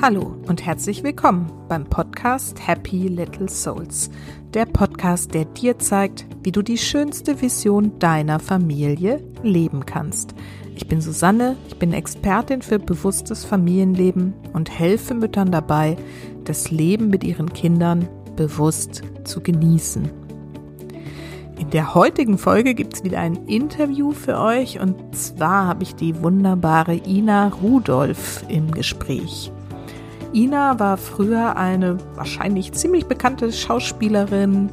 Hallo und herzlich willkommen beim Podcast Happy Little Souls. Der Podcast, der dir zeigt, wie du die schönste Vision deiner Familie leben kannst. Ich bin Susanne, ich bin Expertin für bewusstes Familienleben und helfe Müttern dabei, das Leben mit ihren Kindern bewusst zu genießen. In der heutigen Folge gibt es wieder ein Interview für euch und zwar habe ich die wunderbare Ina Rudolph im Gespräch. Ina war früher eine wahrscheinlich ziemlich bekannte Schauspielerin,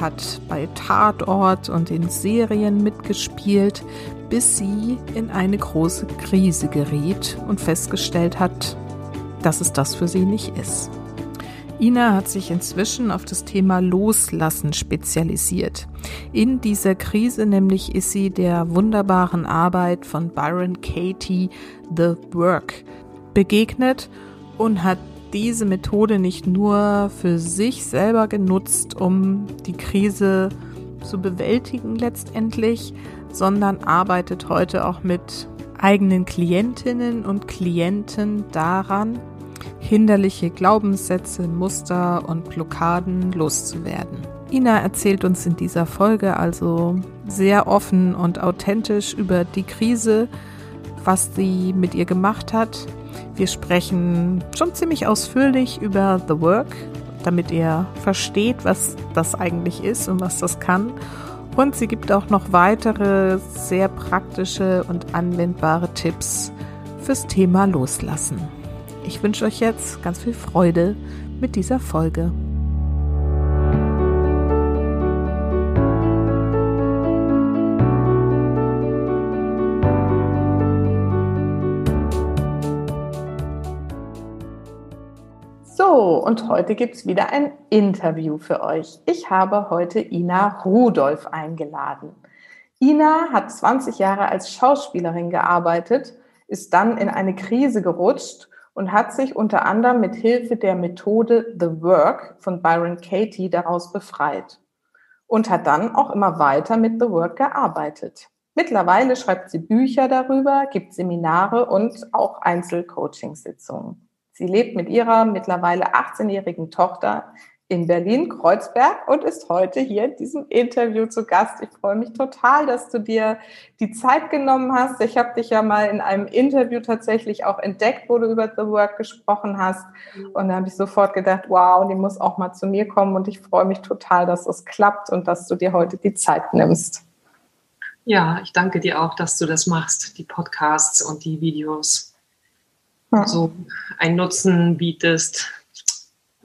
hat bei Tatort und in Serien mitgespielt, bis sie in eine große Krise geriet und festgestellt hat, dass es das für sie nicht ist. Ina hat sich inzwischen auf das Thema Loslassen spezialisiert. In dieser Krise nämlich ist sie der wunderbaren Arbeit von Byron Katie The Work begegnet und hat diese Methode nicht nur für sich selber genutzt, um die Krise zu bewältigen letztendlich, sondern arbeitet heute auch mit eigenen Klientinnen und Klienten daran, hinderliche Glaubenssätze, Muster und Blockaden loszuwerden. Ina erzählt uns in dieser Folge also sehr offen und authentisch über die Krise, was sie mit ihr gemacht hat. Wir sprechen schon ziemlich ausführlich über The Work, damit ihr versteht, was das eigentlich ist und was das kann. Und sie gibt auch noch weitere sehr praktische und anwendbare Tipps fürs Thema Loslassen. Ich wünsche euch jetzt ganz viel Freude mit dieser Folge. So, und heute gibt es wieder ein Interview für euch. Ich habe heute Ina Rudolph eingeladen. Ina hat 20 Jahre als Schauspielerin gearbeitet, ist dann in eine Krise gerutscht und hat sich unter anderem mit Hilfe der Methode The Work von Byron Katie daraus befreit und hat dann auch immer weiter mit The Work gearbeitet. Mittlerweile schreibt sie Bücher darüber, gibt Seminare und auch Einzelcoachingsitzungen. Sie lebt mit ihrer mittlerweile 18-jährigen Tochter in Berlin-Kreuzberg und ist heute hier in diesem Interview zu Gast. Ich freue mich total, dass du dir die Zeit genommen hast. Ich habe dich ja mal in einem Interview tatsächlich auch entdeckt, wo du über The Work gesprochen hast. Und da habe ich sofort gedacht, wow, die muss auch mal zu mir kommen. Und ich freue mich total, dass es klappt und dass du dir heute die Zeit nimmst. Ja, ich danke dir auch, dass du das machst, die Podcasts und die Videos. Ja. So einen Nutzen bietest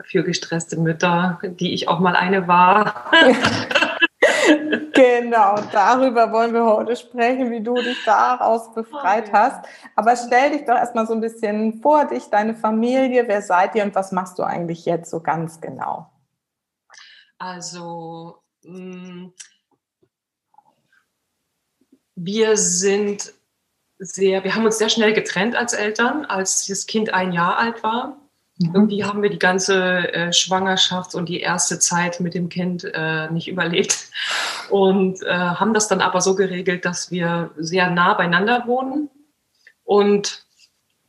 für gestresste Mütter, die ich auch mal eine war. genau, darüber wollen wir heute sprechen, wie du dich daraus befreit hast. Aber stell dich doch erstmal so ein bisschen vor, dich, deine Familie, wer seid ihr und was machst du eigentlich jetzt so ganz genau? Also, mm, wir sind sehr, wir haben uns sehr schnell getrennt als Eltern, als das Kind ein Jahr alt war. Mhm. Irgendwie haben wir die ganze äh, Schwangerschaft und die erste Zeit mit dem Kind äh, nicht überlebt und äh, haben das dann aber so geregelt, dass wir sehr nah beieinander wohnen und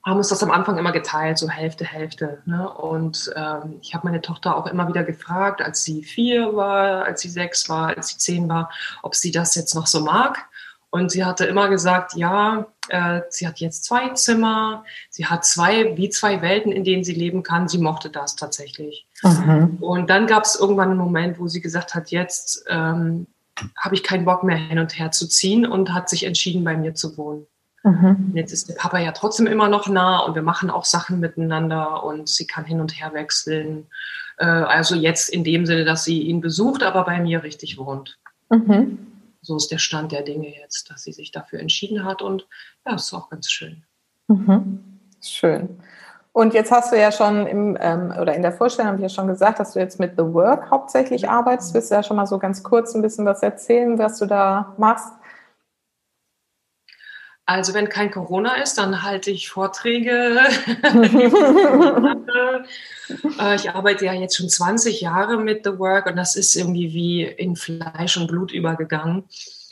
haben uns das am Anfang immer geteilt, so Hälfte, Hälfte. Ne? Und ähm, ich habe meine Tochter auch immer wieder gefragt, als sie vier war, als sie sechs war, als sie zehn war, ob sie das jetzt noch so mag. Und sie hatte immer gesagt, ja, äh, sie hat jetzt zwei Zimmer, sie hat zwei, wie zwei Welten, in denen sie leben kann. Sie mochte das tatsächlich. Mhm. Und dann gab es irgendwann einen Moment, wo sie gesagt hat, jetzt ähm, habe ich keinen Bock mehr hin und her zu ziehen und hat sich entschieden, bei mir zu wohnen. Mhm. Jetzt ist der Papa ja trotzdem immer noch nah und wir machen auch Sachen miteinander und sie kann hin und her wechseln. Äh, also jetzt in dem Sinne, dass sie ihn besucht, aber bei mir richtig wohnt. Mhm so ist der Stand der Dinge jetzt, dass sie sich dafür entschieden hat und ja, ist auch ganz schön. Mhm. Schön. Und jetzt hast du ja schon im, ähm, oder in der Vorstellung habe ich ja schon gesagt, dass du jetzt mit The Work hauptsächlich arbeitest. Willst du ja schon mal so ganz kurz ein bisschen was erzählen, was du da machst? Also wenn kein Corona ist, dann halte ich Vorträge. Äh, ich arbeite ja jetzt schon 20 Jahre mit The Work und das ist irgendwie wie in Fleisch und Blut übergegangen.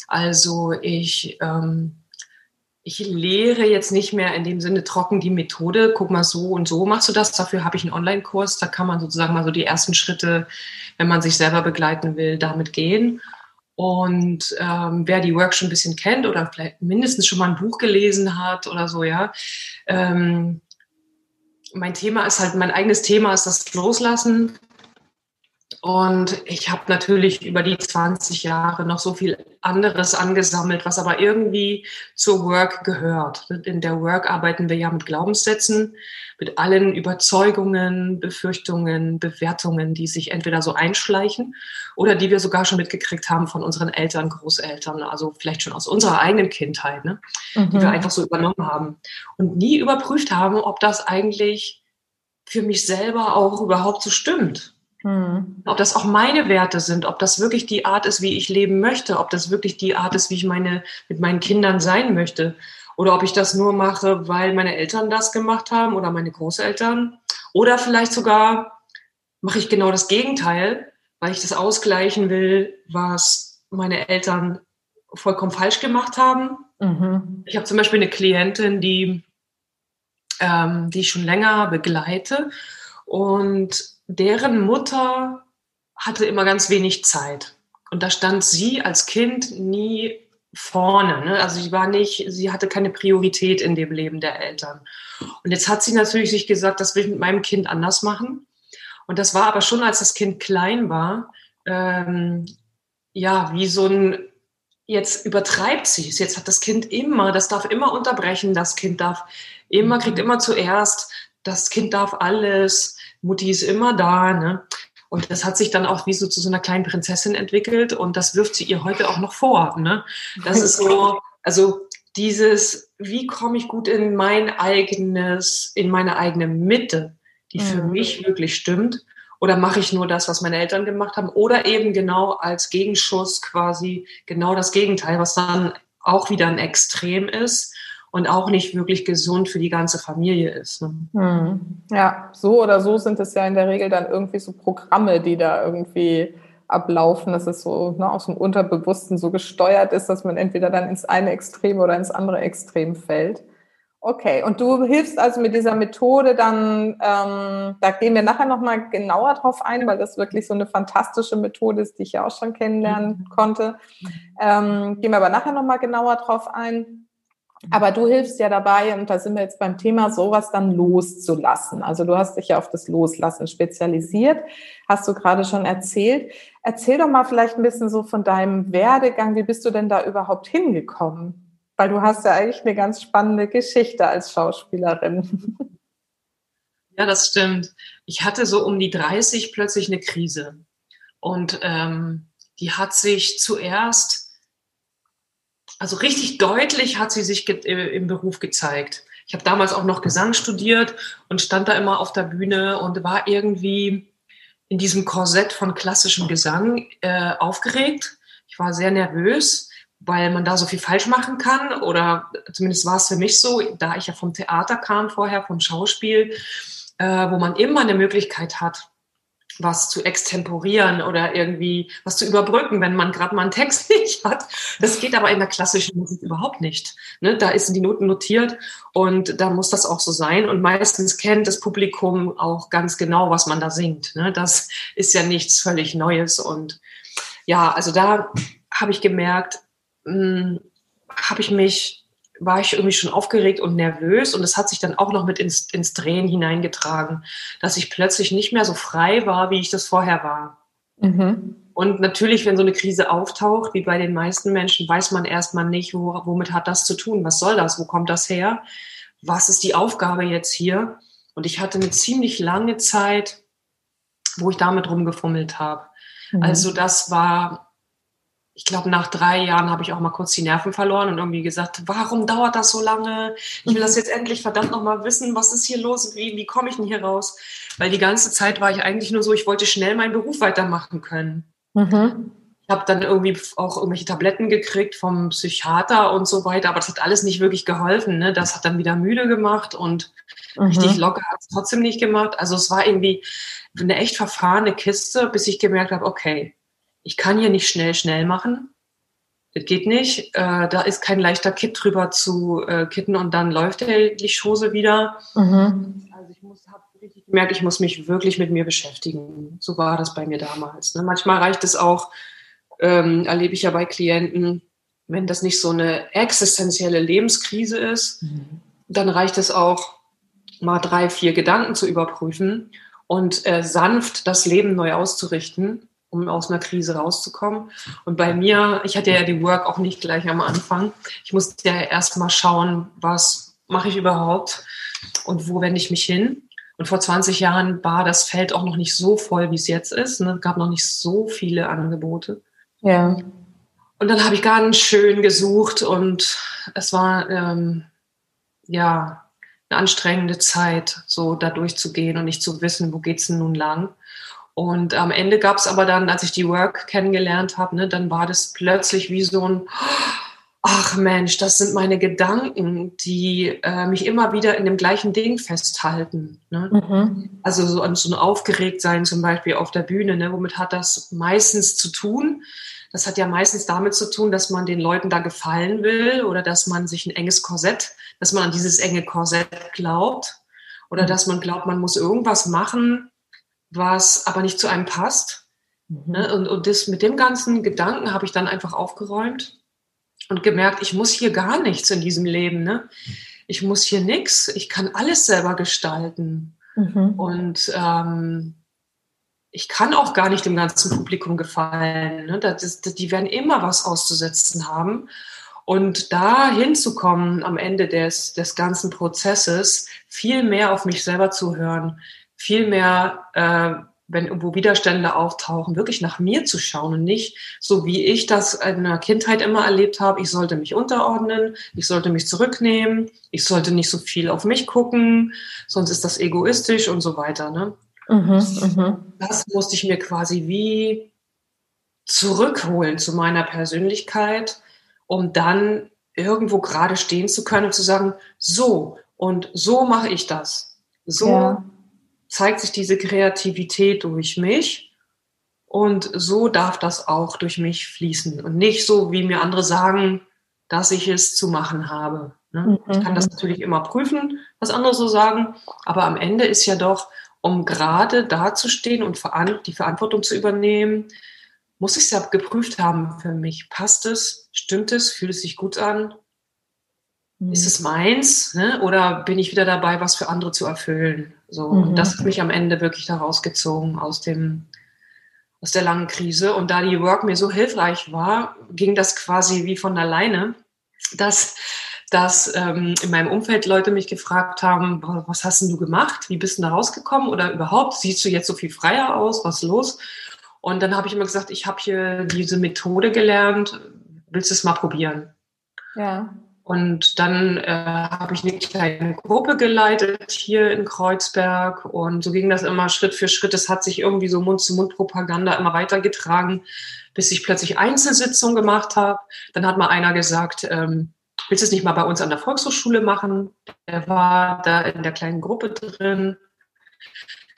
Also ich ähm, ich lehre jetzt nicht mehr in dem Sinne trocken die Methode, guck mal so und so machst du das. Dafür habe ich einen Online-Kurs, da kann man sozusagen mal so die ersten Schritte, wenn man sich selber begleiten will, damit gehen. Und ähm, wer die Work schon ein bisschen kennt oder vielleicht mindestens schon mal ein Buch gelesen hat oder so, ja, ähm, mein Thema ist halt, mein eigenes Thema ist das Loslassen und ich habe natürlich über die 20 Jahre noch so viel anderes angesammelt, was aber irgendwie zur Work gehört. In der Work arbeiten wir ja mit Glaubenssätzen, mit allen Überzeugungen, Befürchtungen, Bewertungen, die sich entweder so einschleichen oder die wir sogar schon mitgekriegt haben von unseren Eltern, Großeltern, also vielleicht schon aus unserer eigenen Kindheit, ne? Mhm. die wir mhm. einfach so übernommen haben und nie überprüft haben, ob das eigentlich für mich selber auch überhaupt so stimmt. Hm. Ob das auch meine Werte sind, ob das wirklich die Art ist, wie ich leben möchte, ob das wirklich die Art ist, wie ich meine, mit meinen Kindern sein möchte. Oder ob ich das nur mache, weil meine Eltern das gemacht haben oder meine Großeltern. Oder vielleicht sogar mache ich genau das Gegenteil, weil ich das ausgleichen will, was meine Eltern vollkommen falsch gemacht haben. Mhm. Ich habe zum Beispiel eine Klientin, die, ähm, die ich schon länger begleite. Und deren Mutter hatte immer ganz wenig Zeit. Und da stand sie als Kind nie vorne. Ne? Also sie war nicht, sie hatte keine Priorität in dem Leben der Eltern. Und jetzt hat sie natürlich sich gesagt, das will ich mit meinem Kind anders machen. Und das war aber schon, als das Kind klein war, ähm, ja, wie so ein, jetzt übertreibt sie es. Jetzt hat das Kind immer, das darf immer unterbrechen, das Kind darf immer, kriegt immer zuerst, das Kind darf alles. Mutti ist immer da. Ne? Und das hat sich dann auch wie so zu so einer kleinen Prinzessin entwickelt und das wirft sie ihr heute auch noch vor. Ne? Das ist so, also dieses, wie komme ich gut in mein eigenes, in meine eigene Mitte, die für mhm. mich wirklich stimmt. Oder mache ich nur das, was meine Eltern gemacht haben? Oder eben genau als Gegenschuss quasi genau das Gegenteil, was dann auch wieder ein Extrem ist und auch nicht wirklich gesund für die ganze Familie ist. Ne? Hm. Ja, so oder so sind es ja in der Regel dann irgendwie so Programme, die da irgendwie ablaufen, dass es so ne, aus dem Unterbewussten so gesteuert ist, dass man entweder dann ins eine Extrem oder ins andere Extrem fällt. Okay, und du hilfst also mit dieser Methode dann, ähm, da gehen wir nachher nochmal genauer drauf ein, weil das wirklich so eine fantastische Methode ist, die ich ja auch schon kennenlernen mhm. konnte. Ähm, gehen wir aber nachher nochmal genauer drauf ein. Aber du hilfst ja dabei, und da sind wir jetzt beim Thema, sowas dann loszulassen. Also du hast dich ja auf das Loslassen spezialisiert, hast du gerade schon erzählt. Erzähl doch mal vielleicht ein bisschen so von deinem Werdegang. Wie bist du denn da überhaupt hingekommen? Weil du hast ja eigentlich eine ganz spannende Geschichte als Schauspielerin. Ja, das stimmt. Ich hatte so um die 30 plötzlich eine Krise. Und ähm, die hat sich zuerst also richtig deutlich hat sie sich äh, im Beruf gezeigt. Ich habe damals auch noch Gesang studiert und stand da immer auf der Bühne und war irgendwie in diesem Korsett von klassischem Gesang äh, aufgeregt. Ich war sehr nervös, weil man da so viel falsch machen kann oder zumindest war es für mich so, da ich ja vom Theater kam vorher, vom Schauspiel, äh, wo man immer eine Möglichkeit hat, was zu extemporieren oder irgendwie was zu überbrücken, wenn man gerade mal einen Text nicht hat. Das geht aber in der klassischen Musik überhaupt nicht. Ne? Da sind die Noten notiert und da muss das auch so sein. Und meistens kennt das Publikum auch ganz genau, was man da singt. Ne? Das ist ja nichts völlig Neues. Und ja, also da habe ich gemerkt, hm, habe ich mich war ich irgendwie schon aufgeregt und nervös und es hat sich dann auch noch mit ins, ins Drehen hineingetragen, dass ich plötzlich nicht mehr so frei war, wie ich das vorher war. Mhm. Und natürlich, wenn so eine Krise auftaucht, wie bei den meisten Menschen, weiß man erstmal nicht, wo, womit hat das zu tun? Was soll das? Wo kommt das her? Was ist die Aufgabe jetzt hier? Und ich hatte eine ziemlich lange Zeit, wo ich damit rumgefummelt habe. Mhm. Also das war ich glaube, nach drei Jahren habe ich auch mal kurz die Nerven verloren und irgendwie gesagt, warum dauert das so lange? Ich will das jetzt endlich verdammt nochmal wissen, was ist hier los? Wie, wie komme ich denn hier raus? Weil die ganze Zeit war ich eigentlich nur so, ich wollte schnell meinen Beruf weitermachen können. Mhm. Ich habe dann irgendwie auch irgendwelche Tabletten gekriegt vom Psychiater und so weiter, aber das hat alles nicht wirklich geholfen. Ne? Das hat dann wieder müde gemacht und mhm. richtig locker hat es trotzdem nicht gemacht. Also es war irgendwie eine echt verfahrene Kiste, bis ich gemerkt habe, okay, ich kann hier nicht schnell, schnell machen. das geht nicht. Äh, da ist kein leichter Kit drüber zu äh, kitten und dann läuft die Schose wieder. Mhm. Also ich muss, habe richtig gemerkt, ich muss mich wirklich mit mir beschäftigen. So war das bei mir damals. Ne? Manchmal reicht es auch, ähm, erlebe ich ja bei Klienten, wenn das nicht so eine existenzielle Lebenskrise ist, mhm. dann reicht es auch, mal drei, vier Gedanken zu überprüfen und äh, sanft das Leben neu auszurichten um aus einer Krise rauszukommen. Und bei mir, ich hatte ja die Work auch nicht gleich am Anfang. Ich musste ja erst mal schauen, was mache ich überhaupt und wo wende ich mich hin. Und vor 20 Jahren war das Feld auch noch nicht so voll, wie es jetzt ist. Ne? Es gab noch nicht so viele Angebote. Ja. Und dann habe ich ganz schön gesucht und es war ähm, ja eine anstrengende Zeit, so da durchzugehen und nicht zu wissen, wo geht's denn nun lang. Und am Ende gab es aber dann, als ich die Work kennengelernt habe, ne, dann war das plötzlich wie so ein, ach Mensch, das sind meine Gedanken, die äh, mich immer wieder in dem gleichen Ding festhalten. Ne? Mhm. Also so, so ein Aufgeregtsein zum Beispiel auf der Bühne, ne? womit hat das meistens zu tun? Das hat ja meistens damit zu tun, dass man den Leuten da gefallen will oder dass man sich ein enges Korsett, dass man an dieses enge Korsett glaubt oder mhm. dass man glaubt, man muss irgendwas machen, was aber nicht zu einem passt. Mhm. Ne? Und, und das, mit dem ganzen Gedanken habe ich dann einfach aufgeräumt und gemerkt, ich muss hier gar nichts in diesem Leben. Ne? Ich muss hier nichts, ich kann alles selber gestalten. Mhm. Und ähm, ich kann auch gar nicht dem ganzen Publikum gefallen. Ne? Das ist, die werden immer was auszusetzen haben. Und da hinzukommen am Ende des, des ganzen Prozesses, viel mehr auf mich selber zu hören, viel mehr, äh, wenn irgendwo Widerstände auftauchen, wirklich nach mir zu schauen und nicht so, wie ich das in der Kindheit immer erlebt habe. Ich sollte mich unterordnen, ich sollte mich zurücknehmen, ich sollte nicht so viel auf mich gucken, sonst ist das egoistisch und so weiter. Ne? Mhm, mh. Das musste ich mir quasi wie zurückholen zu meiner Persönlichkeit, um dann irgendwo gerade stehen zu können und zu sagen, so und so mache ich das. So ja zeigt sich diese Kreativität durch mich. Und so darf das auch durch mich fließen. Und nicht so, wie mir andere sagen, dass ich es zu machen habe. Ne? Mhm. Ich kann das natürlich immer prüfen, was andere so sagen. Aber am Ende ist ja doch, um gerade dazustehen und die Verantwortung zu übernehmen, muss ich es ja geprüft haben für mich. Passt es? Stimmt es? Fühlt es sich gut an? Ist mhm. es meins? Ne? Oder bin ich wieder dabei, was für andere zu erfüllen? So, mhm. und das hat mich am Ende wirklich da rausgezogen aus dem, aus der langen Krise. Und da die Work mir so hilfreich war, ging das quasi wie von alleine, dass, dass ähm, in meinem Umfeld Leute mich gefragt haben, was hast denn du gemacht? Wie bist du da rausgekommen? Oder überhaupt, siehst du jetzt so viel freier aus? Was ist los? Und dann habe ich immer gesagt, ich habe hier diese Methode gelernt, willst du es mal probieren? Ja. Und dann äh, habe ich eine kleine Gruppe geleitet hier in Kreuzberg und so ging das immer Schritt für Schritt. Es hat sich irgendwie so Mund-zu-Mund-Propaganda immer weitergetragen, bis ich plötzlich Einzelsitzungen gemacht habe. Dann hat mal einer gesagt, ähm, willst du es nicht mal bei uns an der Volkshochschule machen? Der war da in der kleinen Gruppe drin.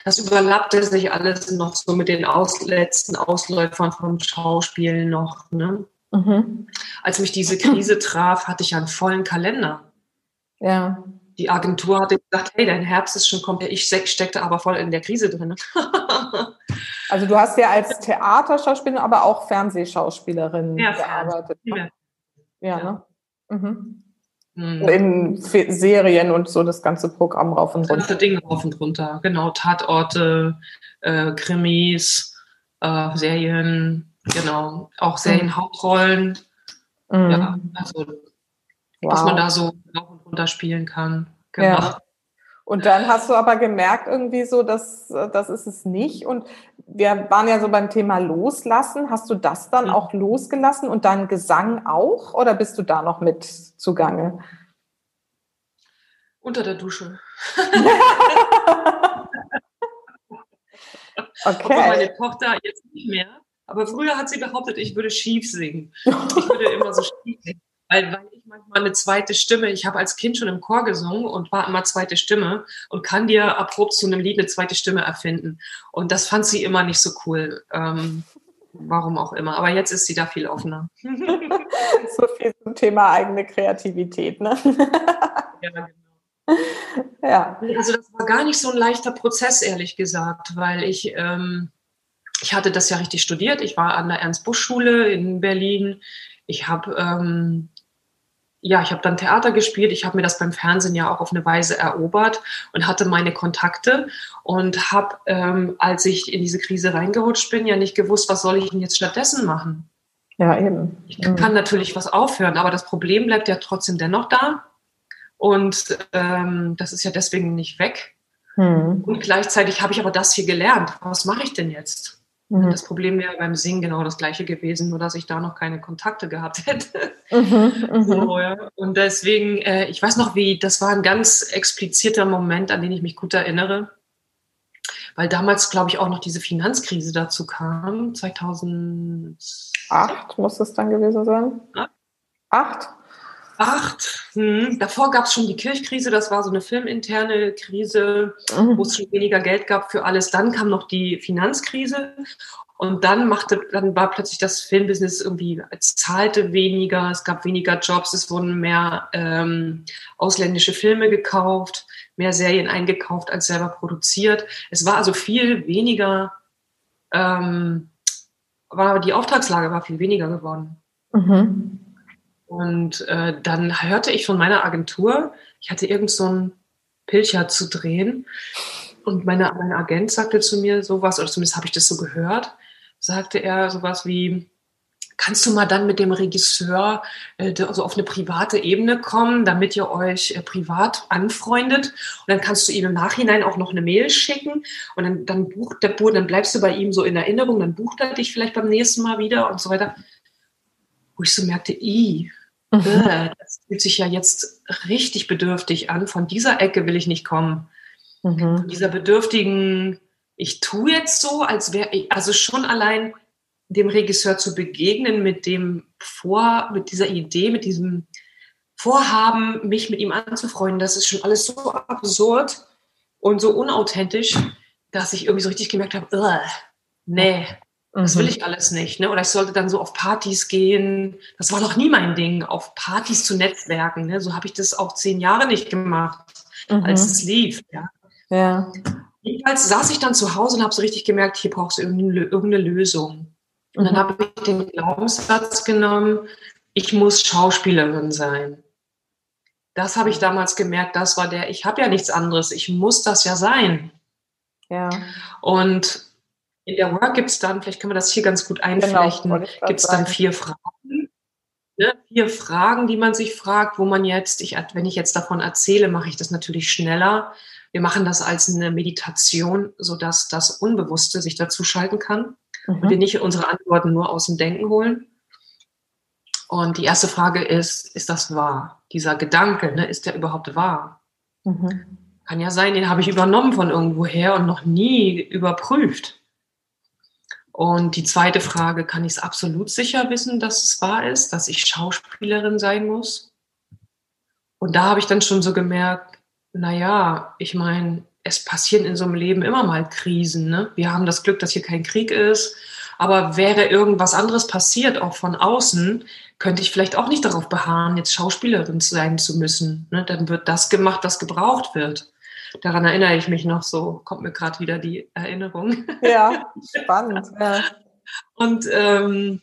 Das überlappte sich alles noch so mit den aus letzten Ausläufern vom Schauspiel noch. Ne? Mhm. Als mich diese Krise traf, hatte ich einen vollen Kalender. Ja. Die Agentur hatte gesagt, hey, dein Herbst ist schon komplett. Ich steckte aber voll in der Krise drin. also du hast ja als Theaterschauspielerin, aber auch Fernsehschauspielerin ja, gearbeitet. Ja, ja, ja. Ne? Mhm. Mhm. In Serien und so das ganze Programm rauf und runter. Das ganze Ding rauf und runter, genau. Tatorte, äh, Krimis, äh, Serien, Genau, auch Serienhauptrollen. Mhm. Ja, also wow. was man da so rauf und runter spielen kann. Genau. Ja. Und dann hast du aber gemerkt irgendwie so, dass das ist es nicht. Und wir waren ja so beim Thema Loslassen. Hast du das dann auch losgelassen und deinen Gesang auch? Oder bist du da noch mit zugange? Unter der Dusche. okay. Obwohl meine Tochter jetzt nicht mehr. Aber früher hat sie behauptet, ich würde schief singen. Ich würde immer so schief singen. Weil, weil ich manchmal eine zweite Stimme, ich habe als Kind schon im Chor gesungen und war immer zweite Stimme und kann dir erprobt zu einem Lied eine zweite Stimme erfinden. Und das fand sie immer nicht so cool. Ähm, warum auch immer. Aber jetzt ist sie da viel offener. so viel zum Thema eigene Kreativität, ne? ja, genau. Ja. Also das war gar nicht so ein leichter Prozess, ehrlich gesagt, weil ich, ähm, ich hatte das ja richtig studiert. Ich war an der Ernst-Busch-Schule in Berlin. Ich habe ähm, ja, ich habe dann Theater gespielt. Ich habe mir das beim Fernsehen ja auch auf eine Weise erobert und hatte meine Kontakte und habe, ähm, als ich in diese Krise reingerutscht bin, ja nicht gewusst, was soll ich denn jetzt stattdessen machen. Ja, eben. Ich kann mhm. natürlich was aufhören, aber das Problem bleibt ja trotzdem dennoch da. Und ähm, das ist ja deswegen nicht weg. Mhm. Und gleichzeitig habe ich aber das hier gelernt. Was mache ich denn jetzt? Mhm. Das Problem wäre beim Singen genau das gleiche gewesen, nur dass ich da noch keine Kontakte gehabt hätte. Mhm, mhm, so, ja. Und deswegen, äh, ich weiß noch, wie, das war ein ganz expliziter Moment, an den ich mich gut erinnere. Weil damals, glaube ich, auch noch diese Finanzkrise dazu kam, 2008 muss es dann gewesen sein. Acht? Acht. Hm. Davor gab es schon die Kirchkrise, das war so eine filminterne Krise, mhm. wo es schon weniger Geld gab für alles. Dann kam noch die Finanzkrise und dann machte, dann war plötzlich das Filmbusiness irgendwie, es zahlte weniger, es gab weniger Jobs, es wurden mehr ähm, ausländische Filme gekauft, mehr Serien eingekauft als selber produziert. Es war also viel weniger, ähm, war die Auftragslage war viel weniger geworden. Mhm. Und äh, dann hörte ich von meiner Agentur, ich hatte irgend so ein Pilcher zu drehen. Und meine, mein Agent sagte zu mir sowas, oder zumindest habe ich das so gehört, sagte er sowas wie, kannst du mal dann mit dem Regisseur äh, also auf eine private Ebene kommen, damit ihr euch äh, privat anfreundet. Und dann kannst du ihm im Nachhinein auch noch eine Mail schicken und dann, dann bucht der Boden, dann bleibst du bei ihm so in Erinnerung, dann bucht er dich vielleicht beim nächsten Mal wieder und so weiter wo ich so merkte, i, mhm. äh, das fühlt sich ja jetzt richtig bedürftig an. Von dieser Ecke will ich nicht kommen. Mhm. Von dieser bedürftigen, ich tue jetzt so, als wäre ich, also schon allein dem Regisseur zu begegnen mit dem Vor, mit dieser Idee, mit diesem Vorhaben, mich mit ihm anzufreunden, das ist schon alles so absurd und so unauthentisch, dass ich irgendwie so richtig gemerkt habe, nee, das will mhm. ich alles nicht. Ne? Oder ich sollte dann so auf Partys gehen. Das war noch nie mein Ding, auf Partys zu netzwerken. Ne? So habe ich das auch zehn Jahre nicht gemacht, mhm. als es lief. Ja. ja. Jedenfalls saß ich dann zu Hause und habe so richtig gemerkt, hier brauchst du irgendeine, irgendeine Lösung. Und dann mhm. habe ich den Glaubenssatz genommen, ich muss Schauspielerin sein. Das habe ich damals gemerkt, das war der, ich habe ja nichts anderes, ich muss das ja sein. Ja. Und in der Work gibt es dann, vielleicht können wir das hier ganz gut genau, einflechten, genau, gibt es dann vier Fragen. Ne? Vier Fragen, die man sich fragt, wo man jetzt, ich, wenn ich jetzt davon erzähle, mache ich das natürlich schneller. Wir machen das als eine Meditation, sodass das Unbewusste sich dazu schalten kann mhm. und wir nicht unsere Antworten nur aus dem Denken holen. Und die erste Frage ist, ist das wahr? Dieser Gedanke, ne, ist der überhaupt wahr? Mhm. Kann ja sein, den habe ich übernommen von irgendwoher und noch nie überprüft. Und die zweite Frage, kann ich es absolut sicher wissen, dass es wahr ist, dass ich Schauspielerin sein muss? Und da habe ich dann schon so gemerkt, naja, ich meine, es passieren in so einem Leben immer mal Krisen. Ne? Wir haben das Glück, dass hier kein Krieg ist. Aber wäre irgendwas anderes passiert, auch von außen, könnte ich vielleicht auch nicht darauf beharren, jetzt Schauspielerin sein zu müssen. Ne? Dann wird das gemacht, was gebraucht wird daran erinnere ich mich noch so, kommt mir gerade wieder die Erinnerung. Ja, spannend. Ja. Und ähm,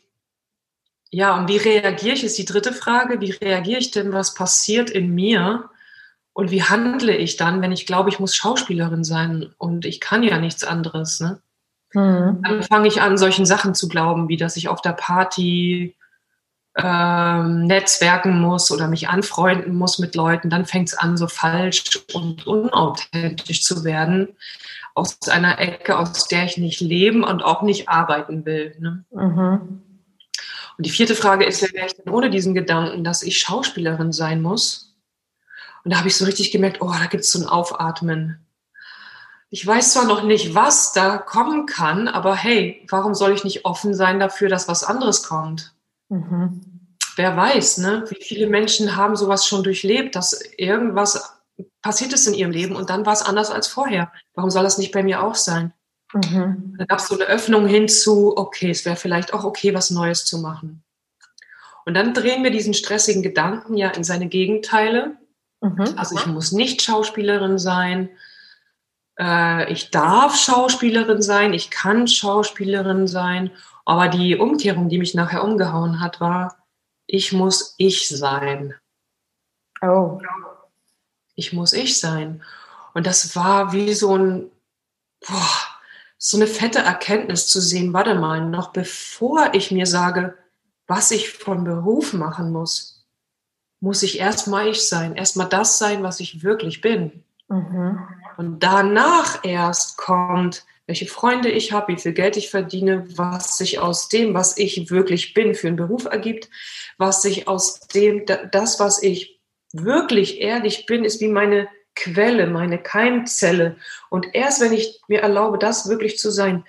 ja, und wie reagiere ich, ist die dritte Frage. Wie reagiere ich denn, was passiert in mir? Und wie handle ich dann, wenn ich glaube, ich muss Schauspielerin sein und ich kann ja nichts anderes? Ne? Mhm. Dann fange ich an, solchen Sachen zu glauben, wie dass ich auf der Party ähm, netzwerken muss oder mich anfreunden muss mit Leuten, dann fängt es an, so falsch und unauthentisch zu werden, aus einer Ecke, aus der ich nicht leben und auch nicht arbeiten will. Ne? Mhm. Und die vierte Frage ist, wer wäre ich denn ohne diesen Gedanken, dass ich Schauspielerin sein muss? Und da habe ich so richtig gemerkt, oh, da gibt es so ein Aufatmen. Ich weiß zwar noch nicht, was da kommen kann, aber hey, warum soll ich nicht offen sein dafür, dass was anderes kommt? Mhm. Wer weiß, ne? wie viele Menschen haben sowas schon durchlebt, dass irgendwas passiert ist in ihrem Leben und dann war es anders als vorher. Warum soll das nicht bei mir auch sein? Mhm. Da gab es so eine Öffnung hin zu, okay, es wäre vielleicht auch okay, was Neues zu machen. Und dann drehen wir diesen stressigen Gedanken ja in seine Gegenteile. Mhm. Also ich muss nicht Schauspielerin sein. Äh, ich darf Schauspielerin sein. Ich kann Schauspielerin sein. Aber die Umkehrung, die mich nachher umgehauen hat, war, ich muss ich sein. Oh. Ich muss ich sein. Und das war wie so ein, boah, so eine fette Erkenntnis zu sehen, warte mal, noch bevor ich mir sage, was ich von Beruf machen muss, muss ich erstmal ich sein, erstmal das sein, was ich wirklich bin. Mhm. Und danach erst kommt, welche Freunde ich habe, wie viel Geld ich verdiene, was sich aus dem, was ich wirklich bin, für einen Beruf ergibt, was sich aus dem, das, was ich wirklich ehrlich bin, ist wie meine Quelle, meine Keimzelle. Und erst wenn ich mir erlaube, das wirklich zu sein,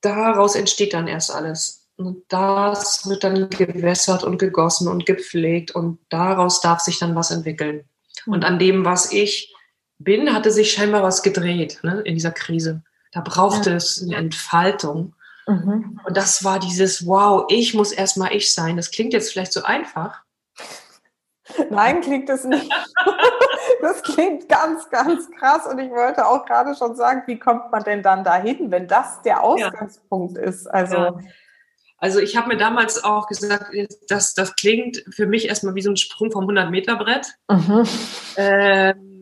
daraus entsteht dann erst alles. Und das wird dann gewässert und gegossen und gepflegt und daraus darf sich dann was entwickeln. Und an dem, was ich bin, hatte sich scheinbar was gedreht ne, in dieser Krise. Da brauchte ja. es eine Entfaltung. Mhm. Und das war dieses, wow, ich muss erstmal ich sein. Das klingt jetzt vielleicht so einfach. Nein, klingt es nicht. Das klingt ganz, ganz krass. Und ich wollte auch gerade schon sagen, wie kommt man denn dann dahin, wenn das der Ausgangspunkt ja. ist? Also. Ja. Also ich habe mir damals auch gesagt, dass das klingt für mich erstmal wie so ein Sprung vom 100-Meter-Brett. Mhm. Ähm,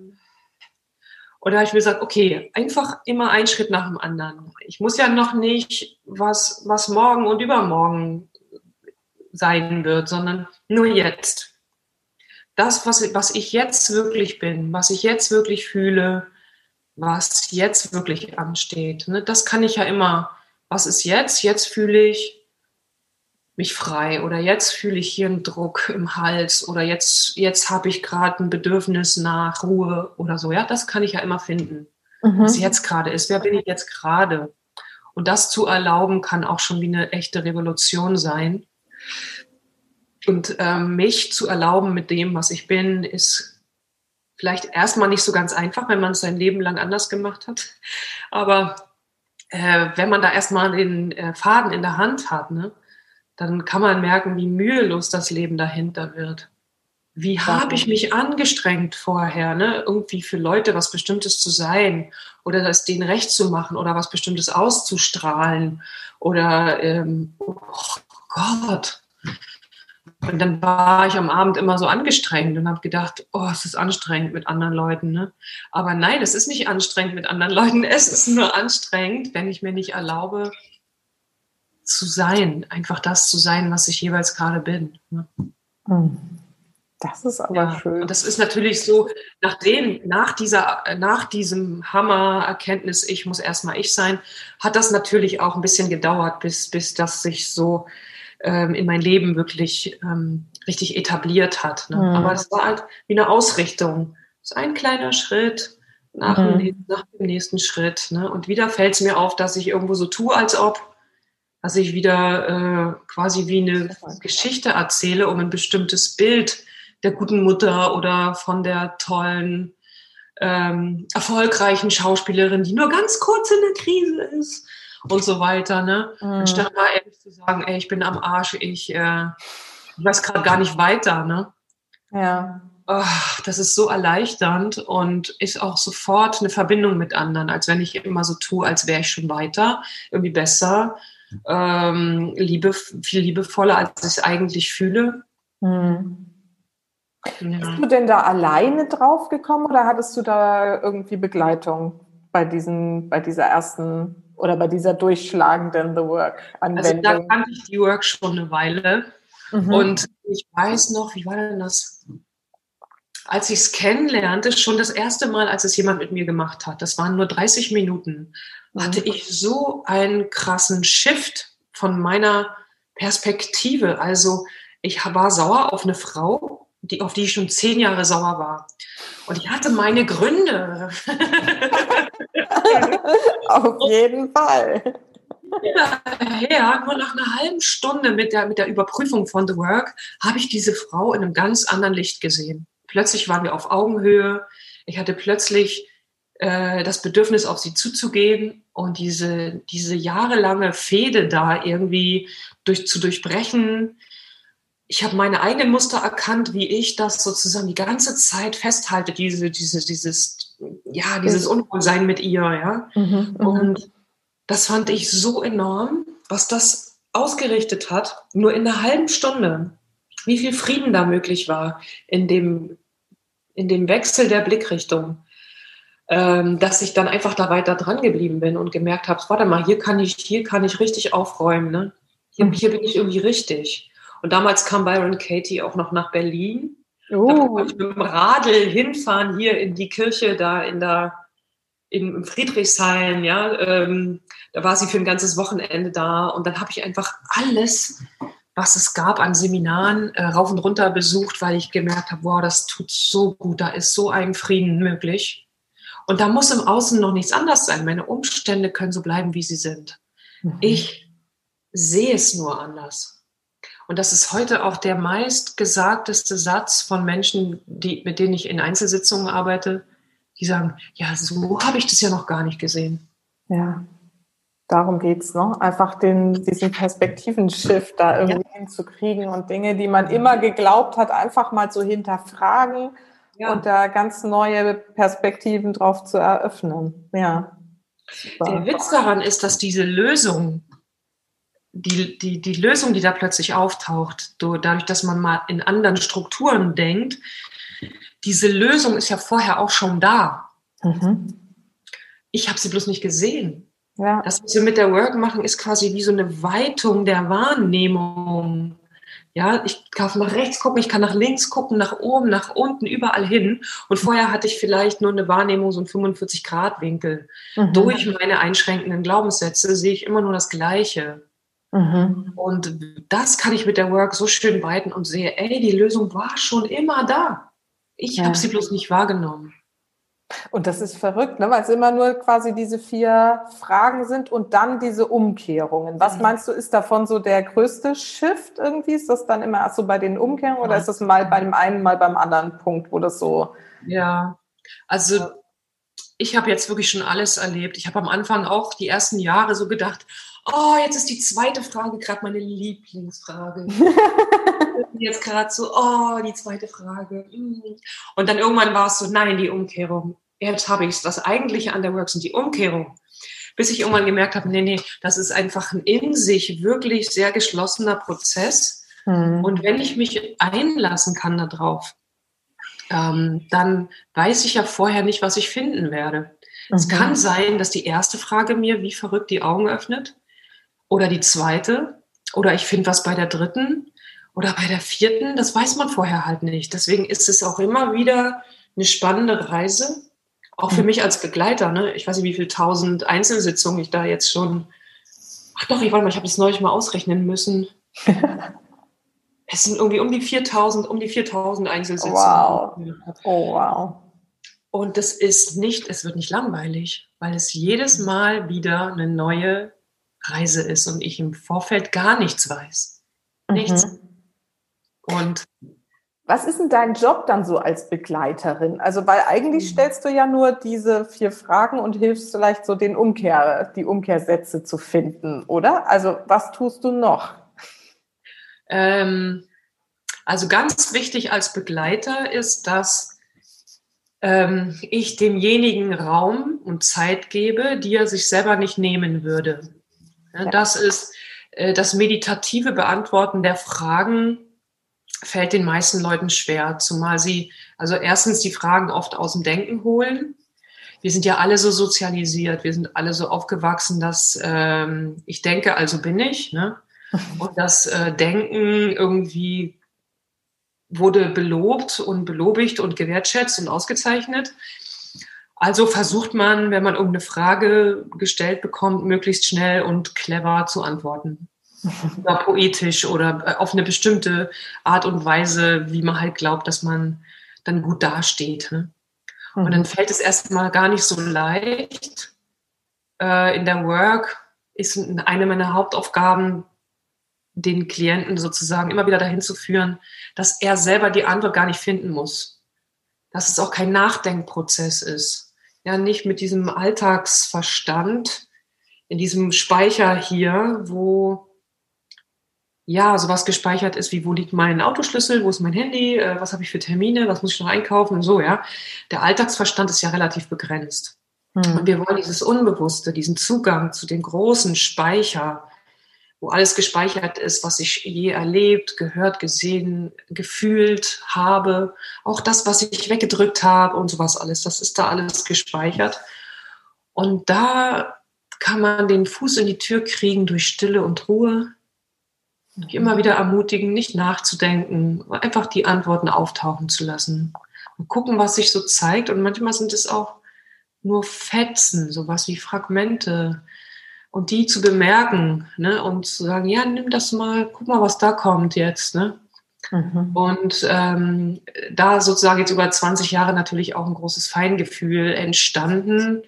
habe ich mir gesagt, okay, einfach immer ein Schritt nach dem anderen. Ich muss ja noch nicht, was, was morgen und übermorgen sein wird, sondern nur jetzt das, was, was ich jetzt wirklich bin, was ich jetzt wirklich fühle, was jetzt wirklich ansteht, ne, das kann ich ja immer. Was ist jetzt? Jetzt fühle ich mich frei oder jetzt fühle ich hier einen Druck im Hals oder jetzt, jetzt habe ich gerade ein Bedürfnis nach Ruhe oder so. Ja, das kann ich ja immer finden, mhm. was jetzt gerade ist. Wer bin ich jetzt gerade? Und das zu erlauben, kann auch schon wie eine echte Revolution sein. Und ähm, mich zu erlauben mit dem, was ich bin, ist vielleicht erstmal nicht so ganz einfach, wenn man es sein Leben lang anders gemacht hat. Aber äh, wenn man da erstmal den äh, Faden in der Hand hat, ne, dann kann man merken, wie mühelos das Leben dahinter wird. Wie habe ich mich angestrengt vorher, ne? irgendwie für Leute was Bestimmtes zu sein oder das denen recht zu machen oder was Bestimmtes auszustrahlen oder ähm, oh Gott, und dann war ich am Abend immer so angestrengt und habe gedacht, oh, es ist anstrengend mit anderen Leuten. Ne? Aber nein, es ist nicht anstrengend mit anderen Leuten. Es ist nur anstrengend, wenn ich mir nicht erlaube, zu sein. Einfach das zu sein, was ich jeweils gerade bin. Ne? Hm. Das ist aber ja. schön. Und das ist natürlich so, nachdem, nach dieser, nach diesem Hammer-Erkenntnis, ich muss erstmal ich sein, hat das natürlich auch ein bisschen gedauert, bis, bis das sich so ähm, in mein Leben wirklich ähm, richtig etabliert hat. Ne? Mhm. Aber es war halt wie eine Ausrichtung. Es ist ein kleiner Schritt nach, mhm. dem, nach dem nächsten Schritt. Ne? Und wieder fällt es mir auf, dass ich irgendwo so tue, als ob, dass ich wieder äh, quasi wie eine Geschichte erzähle, um ein bestimmtes Bild der guten Mutter oder von der tollen, ähm, erfolgreichen Schauspielerin, die nur ganz kurz in der Krise ist und so weiter. Ne? Mhm. Anstatt mal ehrlich zu sagen, ey, ich bin am Arsch, ich, äh, weiß gerade gar nicht weiter. Ne? Ja. Oh, das ist so erleichternd und ist auch sofort eine Verbindung mit anderen, als wenn ich immer so tue, als wäre ich schon weiter, irgendwie besser, ähm, liebe, viel liebevoller, als ich es eigentlich fühle. Mhm. Ja. Bist du denn da alleine drauf gekommen oder hattest du da irgendwie Begleitung bei, diesen, bei dieser ersten oder bei dieser durchschlagenden The Work-Anwendung? Also da kannte ich die Work schon eine Weile. Mhm. Und ich weiß noch, wie war denn das? Als ich es kennenlernte, schon das erste Mal, als es jemand mit mir gemacht hat, das waren nur 30 Minuten. Hatte ich so einen krassen Shift von meiner Perspektive. Also ich war sauer auf eine Frau, die, auf die ich schon zehn Jahre sauer war. Und ich hatte meine Gründe. Auf jeden Fall. Ja, nur nach einer halben Stunde mit der, mit der Überprüfung von The Work habe ich diese Frau in einem ganz anderen Licht gesehen. Plötzlich waren wir auf Augenhöhe. Ich hatte plötzlich äh, das Bedürfnis, auf sie zuzugehen und diese, diese jahrelange Fehde da irgendwie durch, zu durchbrechen. Ich habe meine eigenen Muster erkannt, wie ich das sozusagen die ganze Zeit festhalte, diese, diese, dieses, ja, dieses Unwohlsein mit ihr, ja. Mhm, mhm, und das fand ich so enorm, was das ausgerichtet hat, nur in einer halben Stunde, wie viel Frieden da möglich war in dem, in dem Wechsel der Blickrichtung, dass ich dann einfach da weiter dran geblieben bin und gemerkt habe, warte mal, hier kann ich, hier kann ich richtig aufräumen, ne? Hier, hier bin ich irgendwie richtig. Und damals kam Byron Katie auch noch nach Berlin. Oh. Da konnte ich mit dem Radl hinfahren hier in die Kirche da in der in Friedrichshain, ja, ähm, da war sie für ein ganzes Wochenende da und dann habe ich einfach alles, was es gab an Seminaren, äh, rauf und runter besucht, weil ich gemerkt habe, wow, das tut so gut, da ist so ein Frieden möglich. Und da muss im Außen noch nichts anders sein. Meine Umstände können so bleiben, wie sie sind. Mhm. Ich sehe es nur anders. Und das ist heute auch der meistgesagteste Satz von Menschen, die, mit denen ich in Einzelsitzungen arbeite, die sagen, ja, so habe ich das ja noch gar nicht gesehen. Ja, darum geht es, ne? Einfach den, diesen Perspektivenshift da irgendwie ja. hinzukriegen und Dinge, die man immer geglaubt hat, einfach mal zu hinterfragen ja. und da ganz neue Perspektiven drauf zu eröffnen. Ja. Super. Der Witz daran ist, dass diese Lösung, die, die, die Lösung, die da plötzlich auftaucht, dadurch, dass man mal in anderen Strukturen denkt, diese Lösung ist ja vorher auch schon da. Mhm. Ich habe sie bloß nicht gesehen. Ja. Das, was wir mit der Work machen, ist quasi wie so eine Weitung der Wahrnehmung. Ja, ich kann nach rechts gucken, ich kann nach links gucken, nach oben, nach unten, überall hin. Und vorher hatte ich vielleicht nur eine Wahrnehmung, so ein 45-Grad-Winkel. Mhm. Durch meine einschränkenden Glaubenssätze sehe ich immer nur das Gleiche. Mhm. Und das kann ich mit der Work so schön weiten und sehe, ey, die Lösung war schon immer da. Ich ja. habe sie bloß nicht wahrgenommen. Und das ist verrückt, ne? weil es immer nur quasi diese vier Fragen sind und dann diese Umkehrungen. Was mhm. meinst du, ist davon so der größte Shift irgendwie? Ist das dann immer so bei den Umkehrungen oder ist das mal bei dem einen, mal beim anderen Punkt, wo das so. Ja, also ich habe jetzt wirklich schon alles erlebt. Ich habe am Anfang auch die ersten Jahre so gedacht, oh, jetzt ist die zweite Frage gerade meine Lieblingsfrage. jetzt gerade so, oh, die zweite Frage. Mm. Und dann irgendwann war es so, nein, die Umkehrung. Jetzt habe ich es. Das Eigentliche an der Work sind die Umkehrung. Bis ich irgendwann gemerkt habe, nee, nee, das ist einfach ein in sich wirklich sehr geschlossener Prozess. Mhm. Und wenn ich mich einlassen kann darauf, ähm, dann weiß ich ja vorher nicht, was ich finden werde. Mhm. Es kann sein, dass die erste Frage mir wie verrückt die Augen öffnet oder die zweite oder ich finde was bei der dritten oder bei der vierten. Das weiß man vorher halt nicht. Deswegen ist es auch immer wieder eine spannende Reise, auch für mhm. mich als Begleiter. Ne? Ich weiß nicht, wie viele tausend Einzelsitzungen ich da jetzt schon. Ach doch, ich warte mal, ich habe das neulich mal ausrechnen müssen. es sind irgendwie um die 4000, um die 4000 Einzelsitzungen. Wow. Oh, wow. Und das ist nicht, es wird nicht langweilig, weil es jedes Mal wieder eine neue Reise ist und ich im Vorfeld gar nichts weiß. Nichts. Mhm. Und was ist denn dein Job dann so als Begleiterin? Also, weil eigentlich mhm. stellst du ja nur diese vier Fragen und hilfst vielleicht so den Umkehr, die Umkehrsätze zu finden, oder? Also, was tust du noch? Ähm, also, ganz wichtig als Begleiter ist, dass ähm, ich demjenigen Raum und Zeit gebe, die er sich selber nicht nehmen würde. Ja, das ist äh, das meditative Beantworten der Fragen fällt den meisten Leuten schwer, zumal sie also erstens die Fragen oft aus dem Denken holen. Wir sind ja alle so sozialisiert, wir sind alle so aufgewachsen, dass ähm, ich denke, also bin ich. Ne? Und das äh, Denken irgendwie wurde belobt und belobigt und gewertschätzt und ausgezeichnet. Also versucht man, wenn man irgendeine Frage gestellt bekommt, möglichst schnell und clever zu antworten. Oder poetisch oder äh, auf eine bestimmte Art und Weise, wie man halt glaubt, dass man dann gut dasteht. Ne? Und dann mhm. fällt es erstmal gar nicht so leicht. Äh, in der Work ist eine meiner Hauptaufgaben, den Klienten sozusagen immer wieder dahin zu führen, dass er selber die Antwort gar nicht finden muss. Dass es auch kein Nachdenkprozess ist ja nicht mit diesem Alltagsverstand in diesem Speicher hier, wo ja, sowas gespeichert ist, wie wo liegt mein Autoschlüssel, wo ist mein Handy, äh, was habe ich für Termine, was muss ich noch einkaufen und so, ja. Der Alltagsverstand ist ja relativ begrenzt. Mhm. Und wir wollen dieses Unbewusste, diesen Zugang zu dem großen Speicher, wo alles gespeichert ist, was ich je erlebt, gehört, gesehen, gefühlt habe, auch das, was ich weggedrückt habe und sowas alles, das ist da alles gespeichert. Und da kann man den Fuß in die Tür kriegen durch Stille und Ruhe, immer wieder ermutigen, nicht nachzudenken, einfach die Antworten auftauchen zu lassen und gucken, was sich so zeigt. Und manchmal sind es auch nur Fetzen, sowas wie Fragmente. Und die zu bemerken ne? und zu sagen, ja, nimm das mal, guck mal, was da kommt jetzt. Ne? Mhm. Und ähm, da sozusagen jetzt über 20 Jahre natürlich auch ein großes Feingefühl entstanden,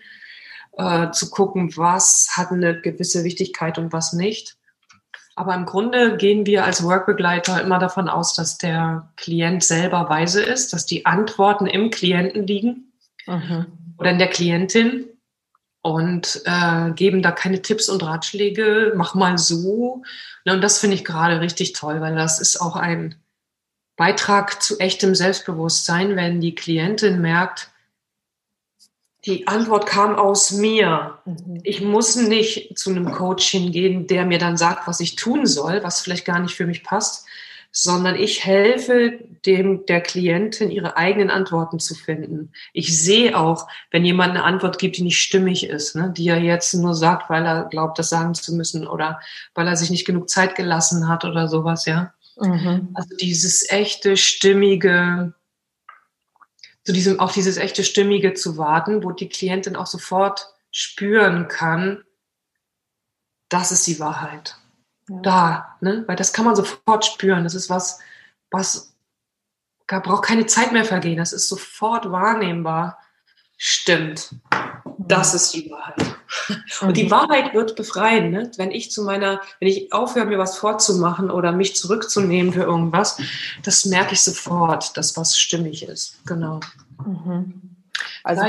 äh, zu gucken, was hat eine gewisse Wichtigkeit und was nicht. Aber im Grunde gehen wir als Workbegleiter immer davon aus, dass der Klient selber weise ist, dass die Antworten im Klienten liegen mhm. oder in der Klientin und äh, geben da keine Tipps und Ratschläge, mach mal so. Und das finde ich gerade richtig toll, weil das ist auch ein Beitrag zu echtem Selbstbewusstsein, wenn die Klientin merkt, die Antwort kam aus mir. Mhm. Ich muss nicht zu einem Coach hingehen, der mir dann sagt, was ich tun soll, was vielleicht gar nicht für mich passt, sondern ich helfe dem der Klientin, ihre eigenen Antworten zu finden. Ich sehe auch, wenn jemand eine Antwort gibt, die nicht stimmig ist, ne, die er jetzt nur sagt, weil er glaubt, das sagen zu müssen oder weil er sich nicht genug Zeit gelassen hat oder sowas, ja. Mhm. Also dieses echte, stimmige, zu diesem, auf dieses echte Stimmige zu warten, wo die Klientin auch sofort spüren kann, das ist die Wahrheit. Ja. Da, ne? Weil das kann man sofort spüren. Das ist was, was da braucht keine Zeit mehr vergehen. Das ist sofort wahrnehmbar. Stimmt. Das ist die Wahrheit. Und die Wahrheit wird befreien, ne? wenn ich zu meiner, wenn ich aufhöre, mir was vorzumachen oder mich zurückzunehmen für irgendwas, das merke ich sofort, dass was stimmig ist. Genau. Mhm. Also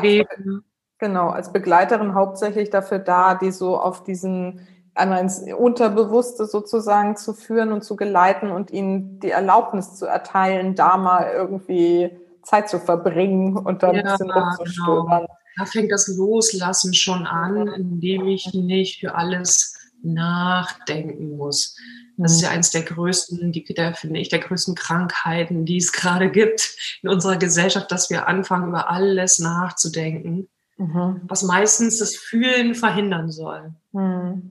geben. Genau, als Begleiterin hauptsächlich dafür da, die so auf diesen einmal ins Unterbewusste sozusagen zu führen und zu geleiten und ihnen die Erlaubnis zu erteilen, da mal irgendwie Zeit zu verbringen und da ja, ein bisschen rumzustöbern. Genau. Da fängt das Loslassen schon an, indem ich nicht für alles nachdenken muss. Das ist ja eines der größten, die, der, finde ich, der größten Krankheiten, die es gerade gibt in unserer Gesellschaft, dass wir anfangen, über alles nachzudenken, mhm. was meistens das Fühlen verhindern soll. Mhm.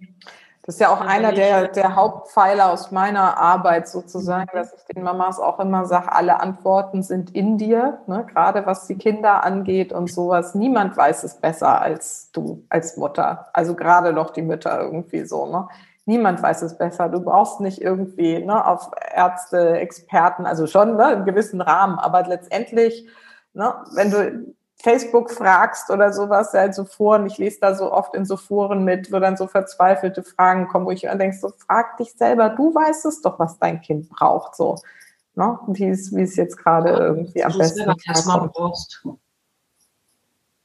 Das ist ja auch einer der, der Hauptpfeiler aus meiner Arbeit sozusagen, mhm. dass ich den Mamas auch immer sage, alle Antworten sind in dir, ne? gerade was die Kinder angeht und sowas. Niemand weiß es besser als du als Mutter. Also gerade noch die Mütter irgendwie so. Ne? Niemand weiß es besser. Du brauchst nicht irgendwie ne, auf Ärzte, Experten, also schon ne, im gewissen Rahmen, aber letztendlich, ne, wenn du Facebook fragst oder sowas, ja, so Foren, ich lese da so oft in so Foren mit, wo dann so verzweifelte Fragen kommen, wo ich dann denke, so frag dich selber, du weißt es doch, was dein Kind braucht, so, ne, wie es, wie es jetzt gerade irgendwie am besten erstmal brauchst.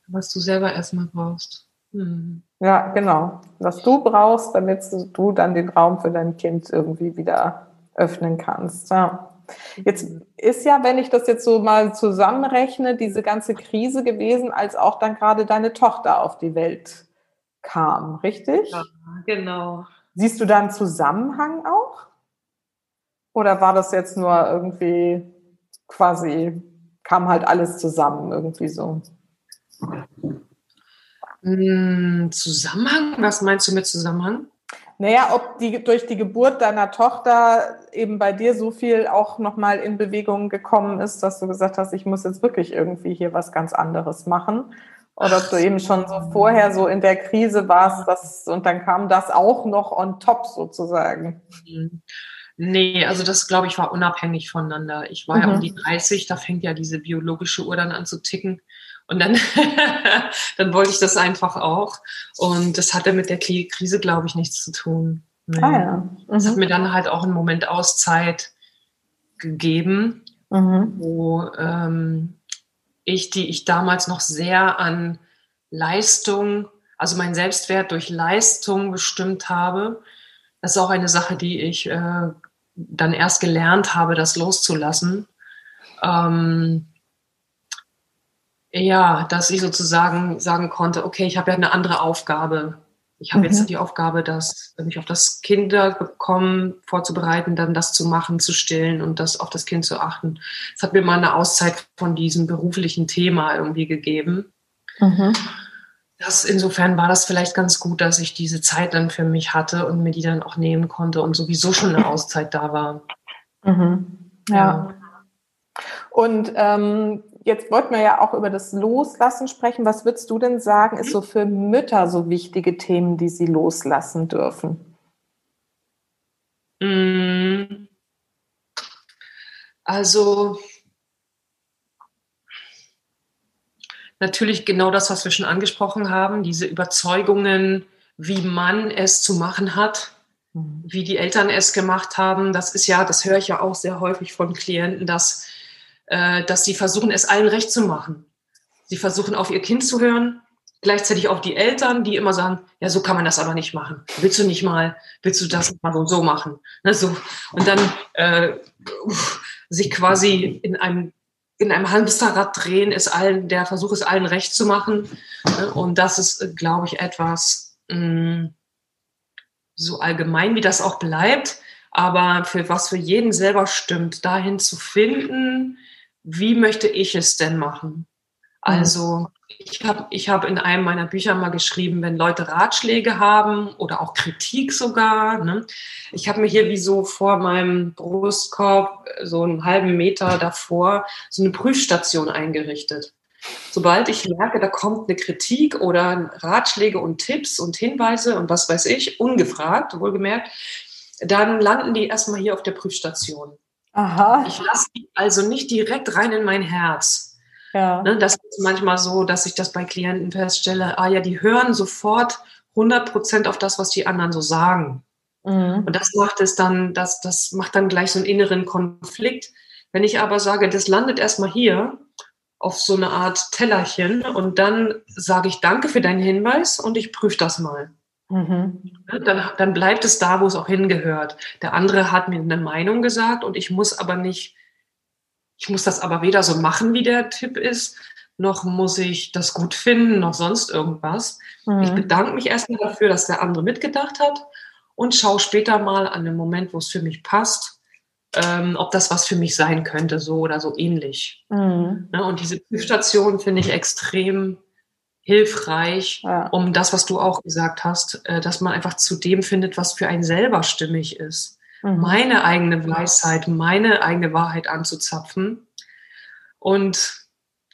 Was du selber erstmal brauchst. Hm. Ja, genau. Was du brauchst, damit du dann den Raum für dein Kind irgendwie wieder öffnen kannst. Ja. Jetzt ist ja, wenn ich das jetzt so mal zusammenrechne, diese ganze Krise gewesen, als auch dann gerade deine Tochter auf die Welt kam, richtig? Ja, genau. Siehst du da einen Zusammenhang auch? Oder war das jetzt nur irgendwie quasi, kam halt alles zusammen irgendwie so? Hm, Zusammenhang? Was meinst du mit Zusammenhang? Naja, ob die durch die Geburt deiner Tochter eben bei dir so viel auch nochmal in Bewegung gekommen ist, dass du gesagt hast, ich muss jetzt wirklich irgendwie hier was ganz anderes machen. Oder ob du eben schon so vorher so in der Krise warst, dass, und dann kam das auch noch on top sozusagen. Hm. Nee, also das glaube ich war unabhängig voneinander. Ich war mhm. ja um mhm. die 30, da fängt ja diese biologische Uhr dann an zu ticken. Und dann, dann wollte ich das einfach auch. Und das hatte mit der Krise, glaube ich, nichts zu tun. Nee. Ah, ja. mhm. Das hat mir dann halt auch einen Moment Auszeit gegeben, mhm. wo ähm, ich, die ich damals noch sehr an Leistung, also mein Selbstwert durch Leistung bestimmt habe, Das ist auch eine Sache, die ich äh, dann erst gelernt habe, das loszulassen. Ähm, ja, dass ich sozusagen sagen konnte, okay, ich habe ja eine andere Aufgabe. Ich habe mhm. jetzt die Aufgabe, das, mich auf das Kinderbekommen vorzubereiten, dann das zu machen, zu stillen und das auf das Kind zu achten. Es hat mir mal eine Auszeit von diesem beruflichen Thema irgendwie gegeben. Mhm. Das, insofern war das vielleicht ganz gut, dass ich diese Zeit dann für mich hatte und mir die dann auch nehmen konnte und sowieso schon eine Auszeit da war. Mhm. Ja. ja. Und ähm, jetzt wollten wir ja auch über das Loslassen sprechen. Was würdest du denn sagen, ist so für Mütter so wichtige Themen, die sie loslassen dürfen? Mm. Also natürlich genau das, was wir schon angesprochen haben, diese Überzeugungen, wie man es zu machen hat, mhm. wie die Eltern es gemacht haben. Das ist ja, das höre ich ja auch sehr häufig von Klienten, dass, äh, dass sie versuchen, es allen recht zu machen. Sie versuchen, auf ihr Kind zu hören, gleichzeitig auch die Eltern, die immer sagen, ja, so kann man das aber nicht machen. Willst du nicht mal, willst du das mal so, so machen? Ne, so. Und dann äh, sich quasi in einem in einem Hamsterrad drehen, ist allen, der Versuch ist allen recht zu machen. Ne? Und das ist, glaube ich, etwas mm, so allgemein, wie das auch bleibt, aber für was für jeden selber stimmt, dahin zu finden, wie möchte ich es denn machen? Also ich habe ich hab in einem meiner Bücher mal geschrieben, wenn Leute Ratschläge haben oder auch Kritik sogar. Ne? Ich habe mir hier wie so vor meinem Brustkorb, so einen halben Meter davor, so eine Prüfstation eingerichtet. Sobald ich merke, da kommt eine Kritik oder Ratschläge und Tipps und Hinweise und was weiß ich, ungefragt, wohlgemerkt, dann landen die erstmal hier auf der Prüfstation. Aha. Ich lasse die also nicht direkt rein in mein Herz ja. Ne, das ist manchmal so, dass ich das bei Klienten feststelle, ah ja, die hören sofort 100 Prozent auf das, was die anderen so sagen. Mhm. Und das macht es dann, das, das macht dann gleich so einen inneren Konflikt. Wenn ich aber sage, das landet erstmal hier auf so eine Art Tellerchen und dann sage ich danke für deinen Hinweis und ich prüfe das mal. Mhm. Ne, dann, dann bleibt es da, wo es auch hingehört. Der andere hat mir eine Meinung gesagt und ich muss aber nicht ich muss das aber weder so machen, wie der Tipp ist, noch muss ich das gut finden, noch sonst irgendwas. Mhm. Ich bedanke mich erstmal dafür, dass der andere mitgedacht hat und schaue später mal an dem Moment, wo es für mich passt, ähm, ob das was für mich sein könnte, so oder so ähnlich. Mhm. Ne, und diese Prüfstation finde ich extrem hilfreich, ja. um das, was du auch gesagt hast, äh, dass man einfach zu dem findet, was für einen selber stimmig ist mhm. meine eigene Weisheit, meine eigene Wahrheit anzuzapfen und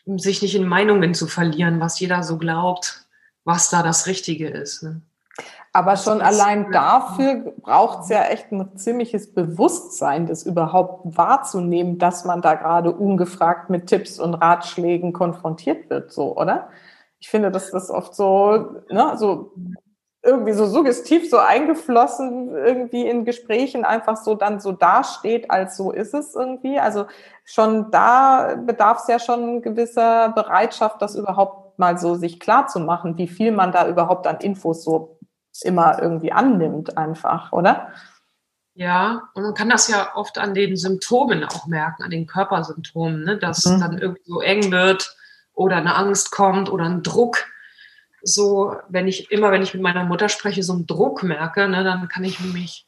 sich nicht in Meinungen zu verlieren, was jeder so glaubt, was da das Richtige ist. Ne? Aber schon allein dafür braucht es ja echt ein ziemliches Bewusstsein, das überhaupt wahrzunehmen, dass man da gerade ungefragt mit Tipps und Ratschlägen konfrontiert wird, so, oder? Ich finde, dass das oft so, ne, so irgendwie so suggestiv so eingeflossen irgendwie in Gesprächen einfach so dann so dasteht, als so ist es irgendwie. Also schon da bedarf es ja schon gewisser Bereitschaft, das überhaupt mal so sich klar zu machen, wie viel man da überhaupt an Infos so immer irgendwie annimmt einfach, oder? Ja, und man kann das ja oft an den Symptomen auch merken, an den Körpersymptomen, ne? dass mhm. dann irgendwie so eng wird oder eine Angst kommt oder ein Druck so, wenn ich immer, wenn ich mit meiner Mutter spreche, so einen Druck merke, ne, dann kann ich mich,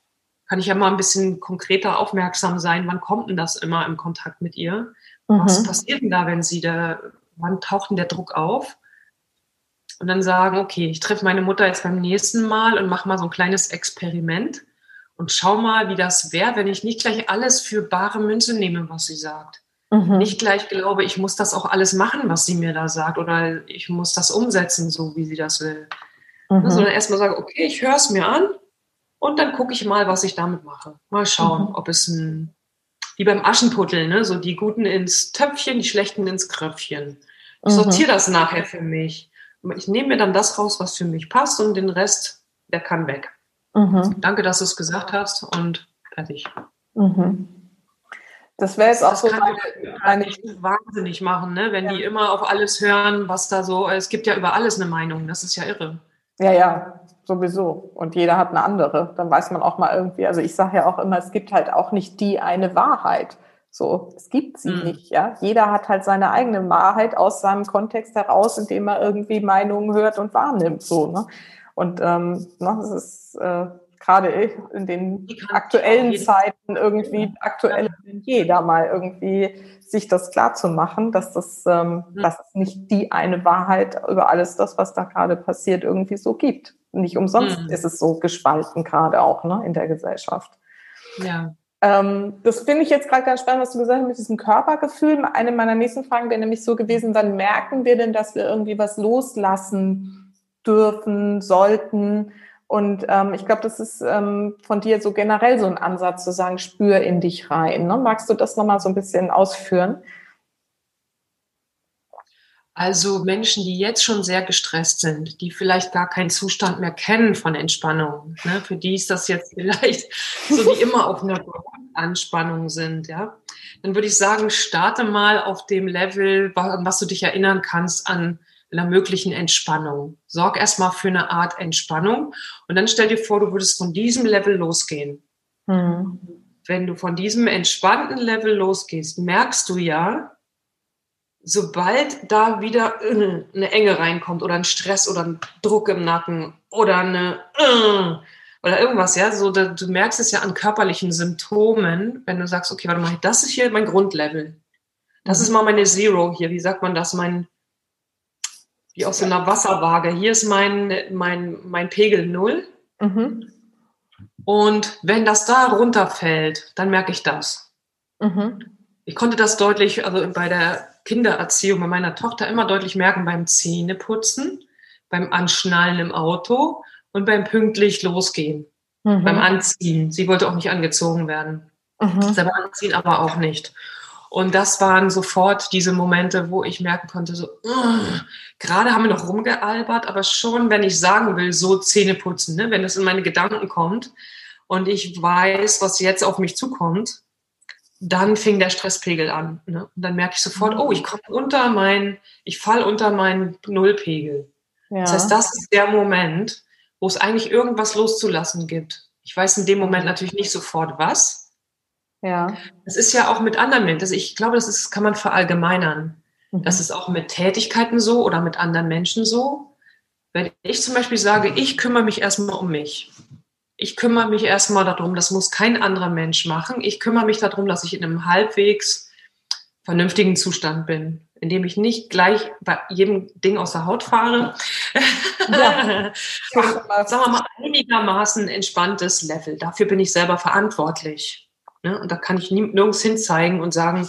kann ich ja mal ein bisschen konkreter aufmerksam sein, wann kommt denn das immer im Kontakt mit ihr? Mhm. Was passiert denn da, wenn sie da, wann taucht denn der Druck auf? Und dann sagen, okay, ich treffe meine Mutter jetzt beim nächsten Mal und mache mal so ein kleines Experiment und schau mal, wie das wäre, wenn ich nicht gleich alles für bare Münze nehme, was sie sagt. Mhm. Nicht gleich glaube, ich muss das auch alles machen, was sie mir da sagt oder ich muss das umsetzen, so wie sie das will. Mhm. Sondern erstmal sage, okay, ich höre es mir an und dann gucke ich mal, was ich damit mache. Mal schauen, mhm. ob es ein, wie beim Aschenputtel, ne? so die Guten ins Töpfchen, die Schlechten ins Kröpfchen. Ich mhm. sortiere das nachher für mich. Ich nehme mir dann das raus, was für mich passt und den Rest, der kann weg. Mhm. Danke, dass du es gesagt hast und fertig. Mhm. Das wäre jetzt auch so meine, meine wahnsinnig machen, ne? wenn ja. die immer auf alles hören, was da so, es gibt ja über alles eine Meinung, das ist ja irre. Ja, ja, sowieso. Und jeder hat eine andere. Dann weiß man auch mal irgendwie, also ich sage ja auch immer, es gibt halt auch nicht die eine Wahrheit. So, es gibt sie mhm. nicht, ja. Jeder hat halt seine eigene Wahrheit aus seinem Kontext heraus, indem er irgendwie Meinungen hört und wahrnimmt, so, ne? Und ähm, ne, das ist äh, gerade in den aktuellen Zeiten irgendwie aktueller denn je, da mal irgendwie sich das klar zu machen, dass das, ähm, mhm. dass es nicht die eine Wahrheit über alles das, was da gerade passiert, irgendwie so gibt. Nicht umsonst mhm. ist es so gespalten gerade auch ne, in der Gesellschaft. Ja. Ähm, das finde ich jetzt gerade ganz spannend, was du gesagt hast mit diesem Körpergefühl. Eine meiner nächsten Fragen wäre nämlich so gewesen, wann merken wir denn, dass wir irgendwie was loslassen dürfen, sollten? Und ähm, ich glaube, das ist ähm, von dir so generell so ein Ansatz zu sagen, spür in dich rein. Ne? Magst du das nochmal so ein bisschen ausführen? Also Menschen, die jetzt schon sehr gestresst sind, die vielleicht gar keinen Zustand mehr kennen von Entspannung, ne? für die ist das jetzt vielleicht so wie immer auf einer Anspannung sind, ja. Dann würde ich sagen, starte mal auf dem Level, was du dich erinnern kannst an einer möglichen Entspannung. Sorg erstmal für eine Art Entspannung und dann stell dir vor, du würdest von diesem Level losgehen. Mhm. Wenn du von diesem entspannten Level losgehst, merkst du ja, sobald da wieder eine Enge reinkommt oder ein Stress oder ein Druck im Nacken oder eine oder irgendwas, ja, so du merkst es ja an körperlichen Symptomen, wenn du sagst, okay, warte mal, das ist hier mein Grundlevel. Das ist mhm. mal meine Zero hier, wie sagt man das, mein wie aus so einer Wasserwaage. Hier ist mein, mein, mein Pegel null. Mhm. Und wenn das da runterfällt, dann merke ich das. Mhm. Ich konnte das deutlich, also bei der Kindererziehung bei meiner Tochter immer deutlich merken beim Zähneputzen, beim Anschnallen im Auto und beim pünktlich losgehen, mhm. beim Anziehen. Sie wollte auch nicht angezogen werden. Mhm. Selber anziehen aber auch nicht. Und das waren sofort diese Momente, wo ich merken konnte, so, uh, gerade haben wir noch rumgealbert, aber schon, wenn ich sagen will, so Zähne putzen, ne, wenn das in meine Gedanken kommt und ich weiß, was jetzt auf mich zukommt, dann fing der Stresspegel an. Ne? Und dann merke ich sofort, oh, ich komme unter mein, ich fall unter meinen Nullpegel. Ja. Das heißt, das ist der Moment, wo es eigentlich irgendwas loszulassen gibt. Ich weiß in dem Moment natürlich nicht sofort was, ja. Das ist ja auch mit anderen Menschen. Also ich glaube, das ist, kann man verallgemeinern. Mhm. Das ist auch mit Tätigkeiten so oder mit anderen Menschen so. Wenn ich zum Beispiel sage, ich kümmere mich erstmal um mich. Ich kümmere mich erstmal darum, das muss kein anderer Mensch machen. Ich kümmere mich darum, dass ich in einem halbwegs vernünftigen Zustand bin, in dem ich nicht gleich bei jedem Ding aus der Haut fahre. Ja. Sagen wir mal, einigermaßen entspanntes Level. Dafür bin ich selber verantwortlich. Ne? Und da kann ich nirgends hin zeigen und sagen,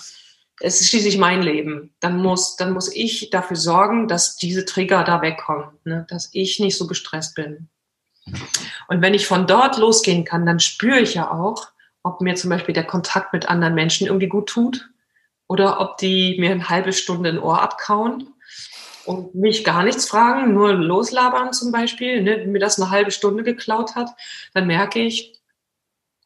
es ist schließlich mein Leben. Dann muss, dann muss ich dafür sorgen, dass diese Trigger da wegkommen, ne? dass ich nicht so gestresst bin. Und wenn ich von dort losgehen kann, dann spüre ich ja auch, ob mir zum Beispiel der Kontakt mit anderen Menschen irgendwie gut tut oder ob die mir eine halbe Stunde ein Ohr abkauen und mich gar nichts fragen, nur loslabern zum Beispiel, ne, mir das eine halbe Stunde geklaut hat, dann merke ich,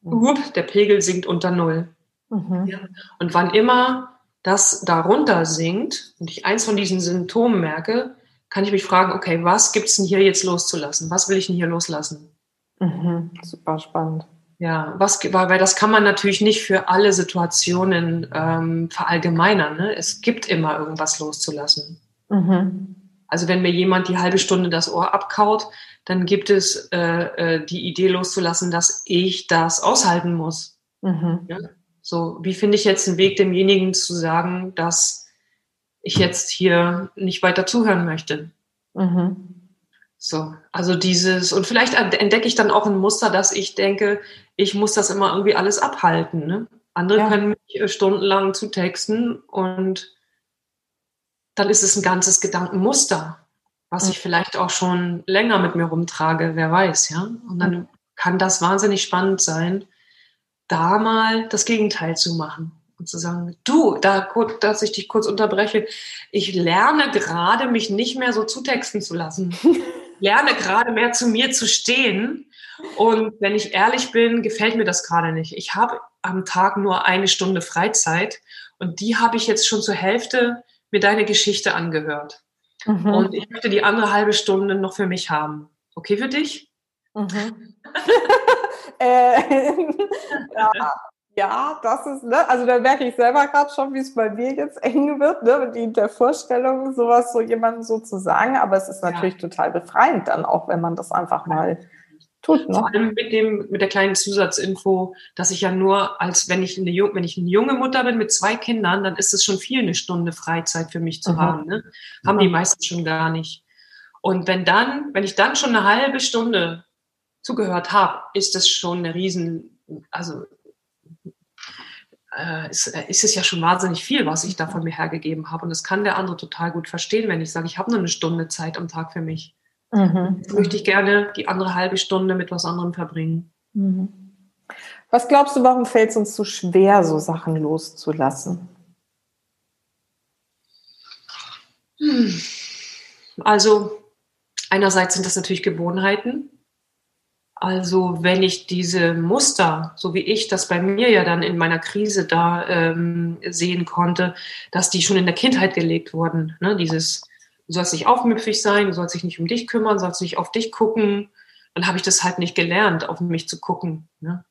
Upp, der Pegel sinkt unter Null. Mhm. Ja. Und wann immer das darunter sinkt und ich eins von diesen Symptomen merke, kann ich mich fragen, okay, was gibt es denn hier jetzt loszulassen? Was will ich denn hier loslassen? Mhm. Super spannend. Ja, was, weil das kann man natürlich nicht für alle Situationen ähm, verallgemeinern. Ne? Es gibt immer irgendwas loszulassen. Mhm. Also wenn mir jemand die halbe Stunde das Ohr abkaut, dann gibt es äh, äh, die Idee loszulassen, dass ich das aushalten muss. Mhm. Ja? So, wie finde ich jetzt einen Weg, demjenigen zu sagen, dass ich jetzt hier nicht weiter zuhören möchte? Mhm. So, also dieses, und vielleicht entdecke ich dann auch ein Muster, dass ich denke, ich muss das immer irgendwie alles abhalten. Ne? Andere ja. können mich äh, stundenlang zutexten und dann ist es ein ganzes Gedankenmuster was ich vielleicht auch schon länger mit mir rumtrage, wer weiß, ja. Und dann kann das wahnsinnig spannend sein, da mal das Gegenteil zu machen und zu sagen, du, da dass ich dich kurz unterbreche, ich lerne gerade, mich nicht mehr so zutexten zu lassen. lerne gerade mehr zu mir zu stehen. Und wenn ich ehrlich bin, gefällt mir das gerade nicht. Ich habe am Tag nur eine Stunde Freizeit und die habe ich jetzt schon zur Hälfte mir deine Geschichte angehört. Mhm. Und ich möchte die andere halbe Stunde noch für mich haben. Okay für dich? Mhm. äh, ja, ja, das ist, ne, also da merke ich selber gerade schon, wie es bei mir jetzt eng wird, ne, mit die, der Vorstellung, sowas so jemandem so zu sagen. Aber es ist natürlich ja. total befreiend dann auch, wenn man das einfach mal tut. Ne? Vor allem mit dem, mit der kleinen Zusatzinfo, dass ich ja nur als, wenn ich eine, wenn ich eine junge Mutter bin mit zwei Kindern, dann ist es schon viel, eine Stunde Freizeit für mich zu mhm. haben. Ne? Haben die meisten schon gar nicht. Und wenn dann, wenn ich dann schon eine halbe Stunde zugehört habe, ist das schon eine riesen, also äh, ist, äh, ist es ja schon wahnsinnig viel, was ich da von mir hergegeben habe. Und das kann der andere total gut verstehen, wenn ich sage, ich habe nur eine Stunde Zeit am Tag für mich. Mhm. Möchte ich gerne die andere halbe Stunde mit was anderem verbringen. Mhm. Was glaubst du, warum fällt es uns so schwer, so Sachen loszulassen? Hm. Also einerseits sind das natürlich Gewohnheiten. Also wenn ich diese Muster, so wie ich das bei mir ja dann in meiner Krise da ähm, sehen konnte, dass die schon in der Kindheit gelegt wurden. Ne? Dieses, du sollst nicht aufmüpfig sein, du sollst dich nicht um dich kümmern, sollst nicht auf dich gucken. Dann habe ich das halt nicht gelernt, auf mich zu gucken. Ne?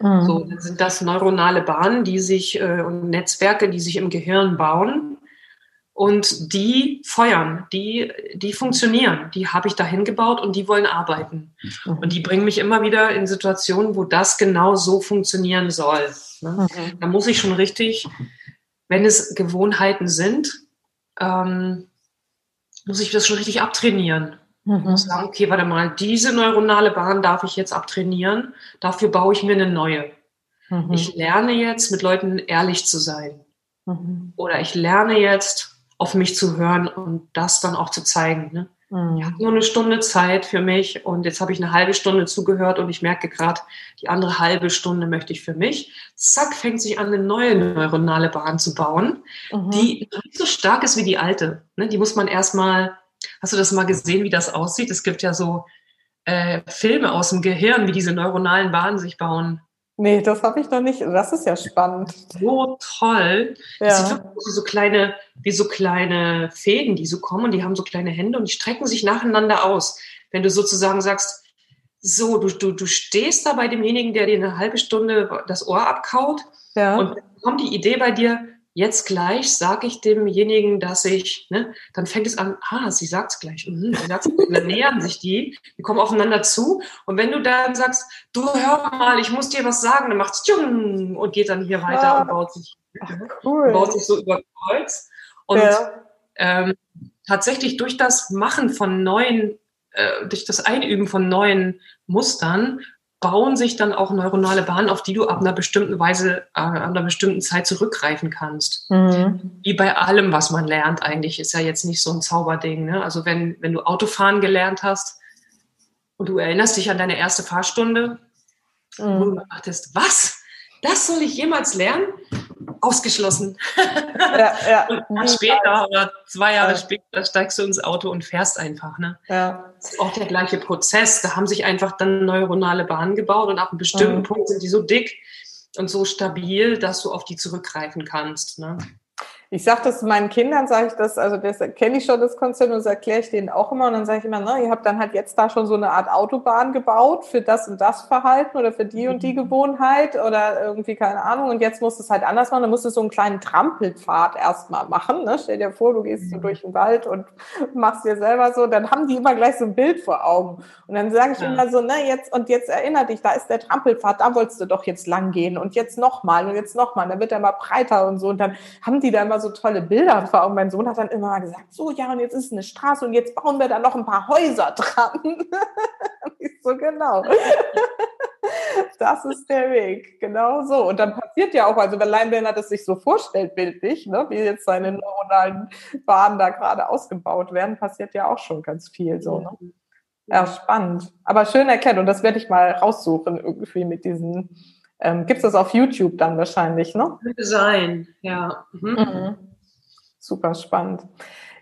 Mhm. So, dann sind das neuronale Bahnen, die sich äh, und Netzwerke, die sich im Gehirn bauen und die feuern, die, die funktionieren, die habe ich dahin gebaut und die wollen arbeiten. Mhm. Und die bringen mich immer wieder in Situationen, wo das genau so funktionieren soll. Ne? Mhm. Da muss ich schon richtig, wenn es Gewohnheiten sind, ähm, muss ich das schon richtig abtrainieren. Mhm. Ich muss sagen, okay, warte mal, diese neuronale Bahn darf ich jetzt abtrainieren, dafür baue ich mir eine neue. Mhm. Ich lerne jetzt, mit Leuten ehrlich zu sein. Mhm. Oder ich lerne jetzt, auf mich zu hören und das dann auch zu zeigen. Ne? Mhm. Ich habe nur eine Stunde Zeit für mich und jetzt habe ich eine halbe Stunde zugehört und ich merke gerade, die andere halbe Stunde möchte ich für mich. Zack, fängt sich an, eine neue neuronale Bahn zu bauen, mhm. die nicht so stark ist wie die alte. Ne? Die muss man erstmal, hast du das mal gesehen, wie das aussieht? Es gibt ja so äh, Filme aus dem Gehirn, wie diese neuronalen Bahnen sich bauen. Nee, das habe ich noch nicht. Das ist ja spannend. So toll. Ja. Das sieht wie so kleine, wie so kleine Fäden, die so kommen und die haben so kleine Hände und die strecken sich nacheinander aus. Wenn du sozusagen sagst, so, du, du, du stehst da bei demjenigen, der dir eine halbe Stunde das Ohr abkaut ja. und kommt die Idee bei dir, jetzt gleich sage ich demjenigen, dass ich, ne, dann fängt es an, ah, sie sagt es gleich, mhm, dann nähern sich die, die kommen aufeinander zu und wenn du dann sagst, du hör mal, ich muss dir was sagen, dann macht's tschung und geht dann hier weiter ja. und baut sich, Ach, cool. baut sich so über Kreuz und ja. ähm, tatsächlich durch das Machen von neuen, äh, durch das Einüben von neuen Mustern bauen sich dann auch neuronale Bahnen, auf die du ab einer bestimmten Weise, äh, an einer bestimmten Zeit zurückgreifen kannst. Mhm. Wie bei allem, was man lernt, eigentlich ist ja jetzt nicht so ein Zauberding. Ne? Also wenn, wenn du Autofahren gelernt hast und du erinnerst dich an deine erste Fahrstunde, mhm. wo du dachtest, was? Das soll ich jemals lernen? Ausgeschlossen. Ja, ja. und später oder zwei Jahre ja. später steigst du ins Auto und fährst einfach. Ne? Ja. Das ist auch der gleiche Prozess. Da haben sich einfach dann neuronale Bahnen gebaut und ab einem bestimmten mhm. Punkt sind die so dick und so stabil, dass du auf die zurückgreifen kannst. Ne? Ich sage das meinen Kindern, sage ich das, also das kenne ich schon das Konzept und das erkläre ich denen auch immer. Und dann sage ich immer, na, ihr habt dann halt jetzt da schon so eine Art Autobahn gebaut für das und das Verhalten oder für die und die mhm. Gewohnheit oder irgendwie keine Ahnung. Und jetzt musst du es halt anders machen. Dann musst du so einen kleinen Trampelpfad erstmal machen. Ne? Stell dir vor, du gehst so mhm. durch den Wald und machst dir selber so. Dann haben die immer gleich so ein Bild vor Augen. Und dann sage ich ja. immer so, na jetzt und jetzt erinner dich, da ist der Trampelpfad, da wolltest du doch jetzt lang gehen und jetzt nochmal und jetzt nochmal. Dann wird er mal breiter und so. Und dann haben die da immer so so tolle Bilder vor Augen. Mein Sohn hat dann immer gesagt, so ja, und jetzt ist eine Straße und jetzt bauen wir da noch ein paar Häuser dran. ich so, genau. das ist der Weg, genau so. Und dann passiert ja auch, also wenn Leinwähler das sich so vorstellt, bildlich, ne, wie jetzt seine neuronalen Bahnen da gerade ausgebaut werden, passiert ja auch schon ganz viel so. Ne? Ja, spannend. Aber schön erkennt und das werde ich mal raussuchen, irgendwie mit diesen ähm, Gibt es das auf YouTube dann wahrscheinlich, ne? Könnte sein, ja. Mhm. Mhm. Super spannend.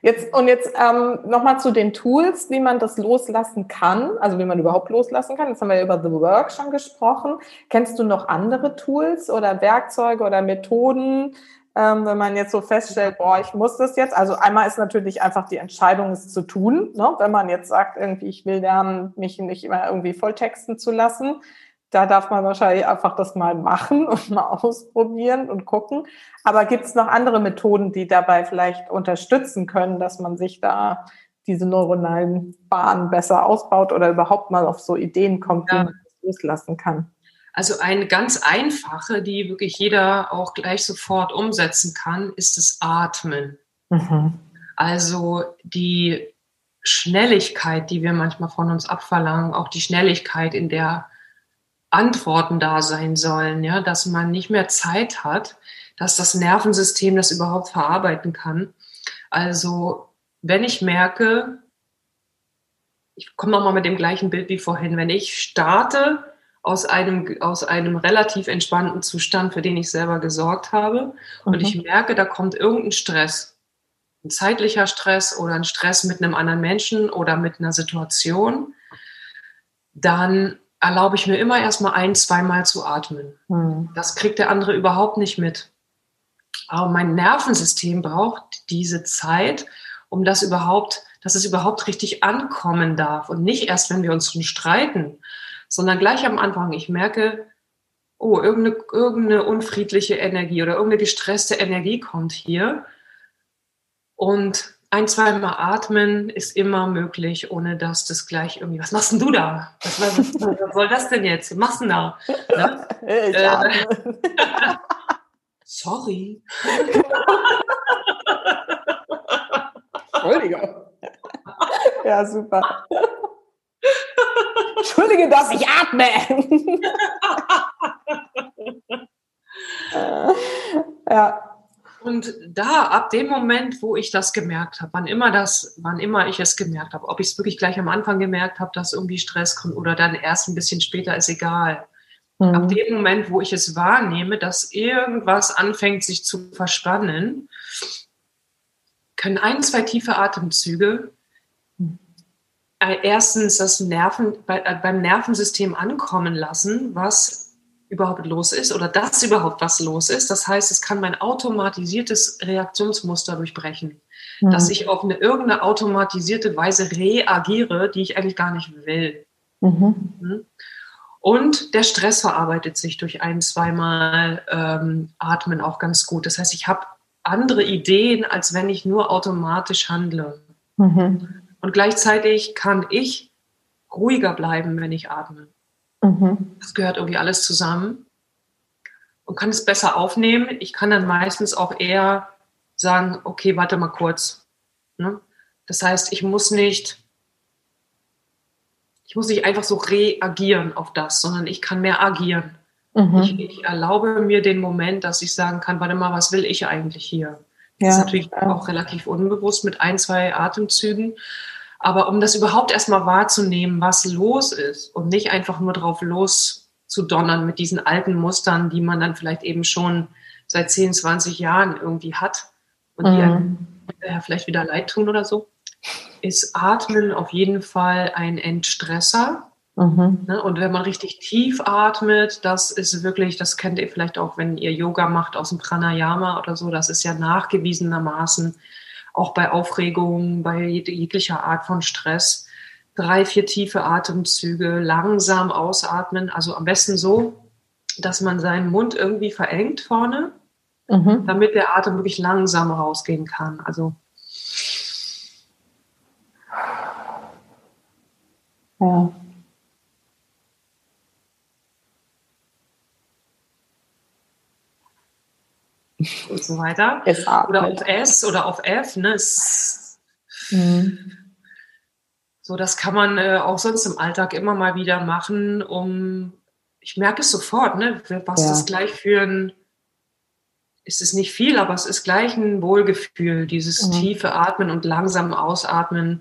Jetzt, und jetzt ähm, nochmal zu den Tools, wie man das loslassen kann, also wie man überhaupt loslassen kann. Jetzt haben wir ja über The Work schon gesprochen. Kennst du noch andere Tools oder Werkzeuge oder Methoden, ähm, wenn man jetzt so feststellt, boah, ich muss das jetzt. Also einmal ist natürlich einfach die Entscheidung, es zu tun. Ne? Wenn man jetzt sagt, irgendwie, ich will lernen, mich nicht immer irgendwie volltexten zu lassen, da darf man wahrscheinlich einfach das mal machen und mal ausprobieren und gucken. Aber gibt es noch andere Methoden, die dabei vielleicht unterstützen können, dass man sich da diese neuronalen Bahnen besser ausbaut oder überhaupt mal auf so Ideen kommt, ja. wie man das loslassen kann? Also eine ganz einfache, die wirklich jeder auch gleich sofort umsetzen kann, ist das Atmen. Mhm. Also die Schnelligkeit, die wir manchmal von uns abverlangen, auch die Schnelligkeit, in der Antworten da sein sollen, ja, dass man nicht mehr Zeit hat, dass das Nervensystem das überhaupt verarbeiten kann. Also wenn ich merke, ich komme nochmal mit dem gleichen Bild wie vorhin, wenn ich starte aus einem, aus einem relativ entspannten Zustand, für den ich selber gesorgt habe. Mhm. Und ich merke, da kommt irgendein Stress. Ein zeitlicher Stress oder ein Stress mit einem anderen Menschen oder mit einer Situation. Dann erlaube ich mir immer erstmal ein, zweimal zu atmen. Mhm. Das kriegt der andere überhaupt nicht mit. Aber mein Nervensystem braucht diese Zeit, um das überhaupt, dass es überhaupt richtig ankommen darf. Und nicht erst, wenn wir uns schon streiten sondern gleich am Anfang, ich merke, oh, irgendeine, irgendeine unfriedliche Energie oder irgendeine gestresste Energie kommt hier. Und ein, zweimal atmen ist immer möglich, ohne dass das gleich irgendwie, was machst denn du da? Was, was, was soll das denn jetzt? Was machst du denn da? Ne? Äh, sorry. Entschuldigung. Ja, super. Entschuldige, dass ich atme. ja. Und da, ab dem Moment, wo ich das gemerkt habe, wann immer das, wann immer ich es gemerkt habe, ob ich es wirklich gleich am Anfang gemerkt habe, dass irgendwie Stress kommt oder dann erst ein bisschen später, ist egal. Mhm. Ab dem Moment, wo ich es wahrnehme, dass irgendwas anfängt, sich zu verspannen, können ein, zwei tiefe Atemzüge äh, erstens das Nerven, bei, äh, beim Nervensystem ankommen lassen, was überhaupt los ist oder dass überhaupt was los ist. Das heißt, es kann mein automatisiertes Reaktionsmuster durchbrechen, mhm. dass ich auf eine irgendeine automatisierte Weise reagiere, die ich eigentlich gar nicht will. Mhm. mhm. Und der Stress verarbeitet sich durch ein, zweimal ähm, Atmen auch ganz gut. Das heißt, ich habe andere Ideen, als wenn ich nur automatisch handle. Mhm. Und gleichzeitig kann ich ruhiger bleiben, wenn ich atme. Mhm. Das gehört irgendwie alles zusammen und kann es besser aufnehmen. Ich kann dann meistens auch eher sagen, okay, warte mal kurz. Ne? Das heißt, ich muss nicht, ich muss nicht einfach so reagieren auf das, sondern ich kann mehr agieren. Mhm. Ich, ich, erlaube mir den Moment, dass ich sagen kann, warte mal, was will ich eigentlich hier? Das ja, ist natürlich auch relativ unbewusst mit ein, zwei Atemzügen. Aber um das überhaupt erstmal wahrzunehmen, was los ist und nicht einfach nur drauf loszudonnern mit diesen alten Mustern, die man dann vielleicht eben schon seit 10, 20 Jahren irgendwie hat und mhm. die einem äh, vielleicht wieder leid tun oder so, ist Atmen auf jeden Fall ein Entstresser. Mhm. Ne? Und wenn man richtig tief atmet, das ist wirklich, das kennt ihr vielleicht auch, wenn ihr Yoga macht aus dem Pranayama oder so, das ist ja nachgewiesenermaßen auch bei Aufregung, bei jeglicher Art von Stress. Drei, vier tiefe Atemzüge, langsam ausatmen. Also am besten so, dass man seinen Mund irgendwie verengt vorne, mhm. damit der Atem wirklich langsam rausgehen kann. Also ja. Und so weiter. Oder auf S oder auf F. Ne? Mhm. So, das kann man äh, auch sonst im Alltag immer mal wieder machen, um, ich merke es sofort, ne, was ja. das gleich für ein, ist es nicht viel, aber es ist gleich ein Wohlgefühl, dieses mhm. tiefe Atmen und langsam Ausatmen.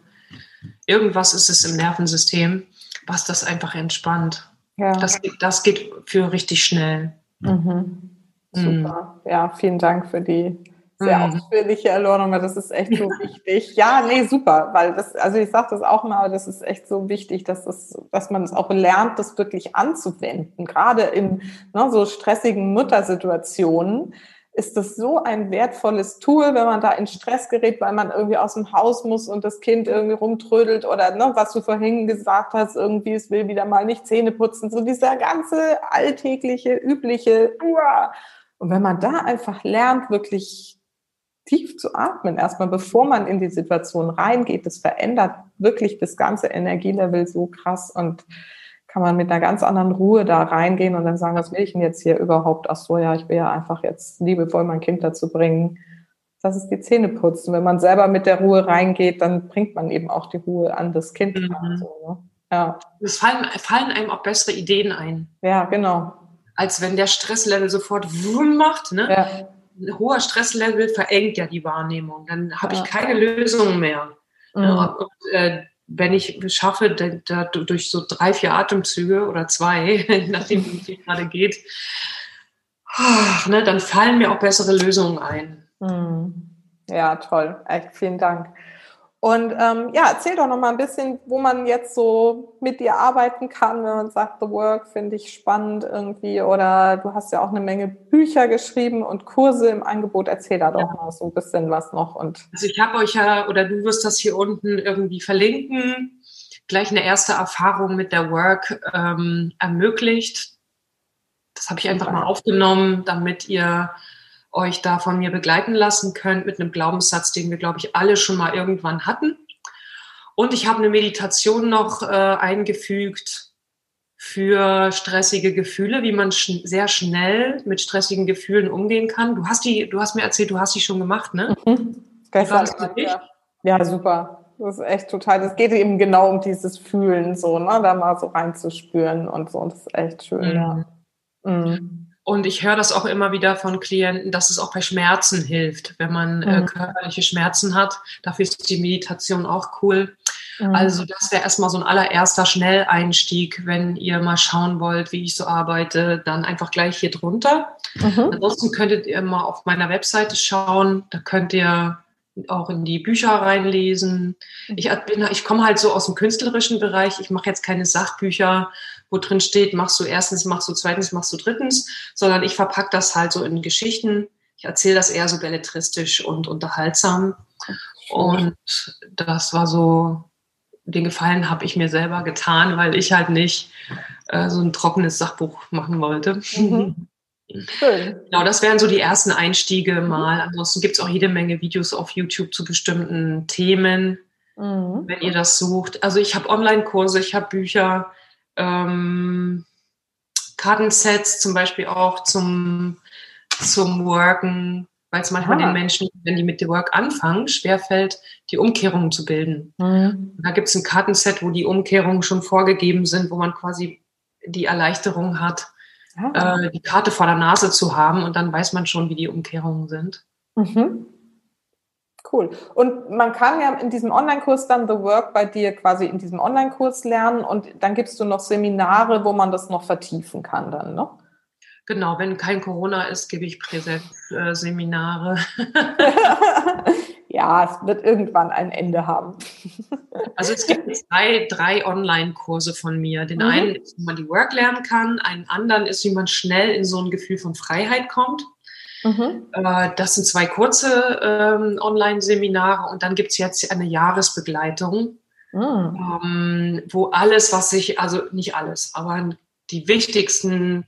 Irgendwas ist es im Nervensystem, was das einfach entspannt. Ja. Das, das geht für richtig schnell. Mhm. Super. Mhm. Ja, vielen Dank für die sehr mhm. ausführliche Erläuterung, weil das ist echt so wichtig. Ja, nee, super, weil das, also ich sage das auch mal, das ist echt so wichtig, dass, das, dass man es auch lernt, das wirklich anzuwenden. Gerade in ne, so stressigen Muttersituationen ist das so ein wertvolles Tool, wenn man da in Stress gerät, weil man irgendwie aus dem Haus muss und das Kind irgendwie rumtrödelt oder ne, was du vorhin gesagt hast, irgendwie es will wieder mal nicht Zähne putzen, so dieser ganze alltägliche, übliche. Und wenn man da einfach lernt, wirklich tief zu atmen, erstmal bevor man in die Situation reingeht, das verändert wirklich das ganze Energielevel so krass und kann man mit einer ganz anderen Ruhe da reingehen und dann sagen, was will ich denn jetzt hier überhaupt? Ach so, ja, ich will ja einfach jetzt liebevoll mein Kind dazu bringen, dass es die Zähne putzt. Und wenn man selber mit der Ruhe reingeht, dann bringt man eben auch die Ruhe an das Kind. Mhm. So, ne? ja. Es fallen, fallen einem auch bessere Ideen ein. Ja, genau. Als wenn der Stresslevel sofort wumm macht. Ne? Ja. Ein hoher Stresslevel verengt ja die Wahrnehmung. Dann habe ja. ich keine Lösung mehr. Mhm. Und, äh, wenn ich schaffe, da, da, durch so drei, vier Atemzüge oder zwei, nachdem es gerade geht, ne, dann fallen mir auch bessere Lösungen ein. Hm. Ja, toll. Echt vielen Dank. Und ähm, ja, erzähl doch noch mal ein bisschen, wo man jetzt so mit dir arbeiten kann, wenn man sagt, The Work finde ich spannend irgendwie. Oder du hast ja auch eine Menge Bücher geschrieben und Kurse im Angebot. Erzähl da doch ja. mal so ein bisschen was noch. Und also ich habe euch ja, oder du wirst das hier unten irgendwie verlinken, gleich eine erste Erfahrung mit der Work ähm, ermöglicht. Das habe ich einfach mal aufgenommen, damit ihr euch da von mir begleiten lassen könnt mit einem Glaubenssatz, den wir, glaube ich, alle schon mal irgendwann hatten. Und ich habe eine Meditation noch äh, eingefügt für stressige Gefühle, wie man sch sehr schnell mit stressigen Gefühlen umgehen kann. Du hast die, du hast mir erzählt, du hast die schon gemacht, ne? Mhm. Gestern, ja. ja, super. Das ist echt total. Das geht eben genau um dieses Fühlen, so, ne, da mal so reinzuspüren und so. Das ist echt schön, mhm. ja. Mhm. Und ich höre das auch immer wieder von Klienten, dass es auch bei Schmerzen hilft, wenn man äh, mhm. äh, körperliche Schmerzen hat. Dafür ist die Meditation auch cool. Mhm. Also das wäre erstmal so ein allererster Schnelleinstieg, wenn ihr mal schauen wollt, wie ich so arbeite, dann einfach gleich hier drunter. Mhm. Ansonsten könntet ihr mal auf meiner Webseite schauen, da könnt ihr auch in die Bücher reinlesen. Ich, bin, ich komme halt so aus dem künstlerischen Bereich. Ich mache jetzt keine Sachbücher, wo drin steht, machst du erstens, machst du zweitens, machst du drittens, sondern ich verpacke das halt so in Geschichten. Ich erzähle das eher so belletristisch und unterhaltsam. Und das war so, den Gefallen habe ich mir selber getan, weil ich halt nicht äh, so ein trockenes Sachbuch machen wollte. Mhm. Schön. Genau, das wären so die ersten Einstiege mhm. mal. Ansonsten gibt es auch jede Menge Videos auf YouTube zu bestimmten Themen, mhm. wenn ihr das sucht. Also ich habe Online-Kurse, ich habe Bücher, ähm, Kartensets zum Beispiel auch zum, zum Worken, weil es manchmal ah. den Menschen, wenn die mit dem Work anfangen, schwerfällt, die Umkehrungen zu bilden. Mhm. Da gibt es ein Kartenset, wo die Umkehrungen schon vorgegeben sind, wo man quasi die Erleichterung hat, ah. äh, die Karte vor der Nase zu haben und dann weiß man schon, wie die Umkehrungen sind. Mhm. Cool. Und man kann ja in diesem Online-Kurs dann The Work bei dir quasi in diesem Online-Kurs lernen und dann gibst du noch Seminare, wo man das noch vertiefen kann dann, ne? Genau, wenn kein Corona ist, gebe ich Präsenzseminare. ja, es wird irgendwann ein Ende haben. also es gibt drei, drei Online-Kurse von mir. Den mhm. einen ist, wie man die Work lernen kann, einen anderen ist, wie man schnell in so ein Gefühl von Freiheit kommt. Mhm. Äh, das sind zwei kurze ähm, Online-Seminare und dann gibt es jetzt eine Jahresbegleitung, mhm. ähm, wo alles, was sich, also nicht alles, aber die wichtigsten,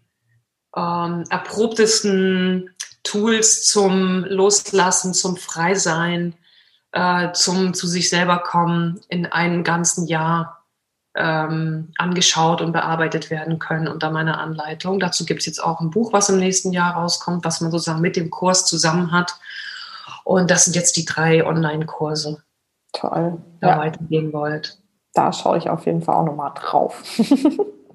ähm, erprobtesten Tools zum Loslassen, zum Freisein, äh, zum zu sich selber kommen in einem ganzen Jahr ähm, angeschaut und bearbeitet werden können unter meiner Anleitung. Dazu gibt es jetzt auch ein Buch, was im nächsten Jahr rauskommt, was man sozusagen mit dem Kurs zusammen hat. Und das sind jetzt die drei Online-Kurse. Toll. Wenn ihr ja. weitergehen wollt. Da schaue ich auf jeden Fall auch nochmal drauf.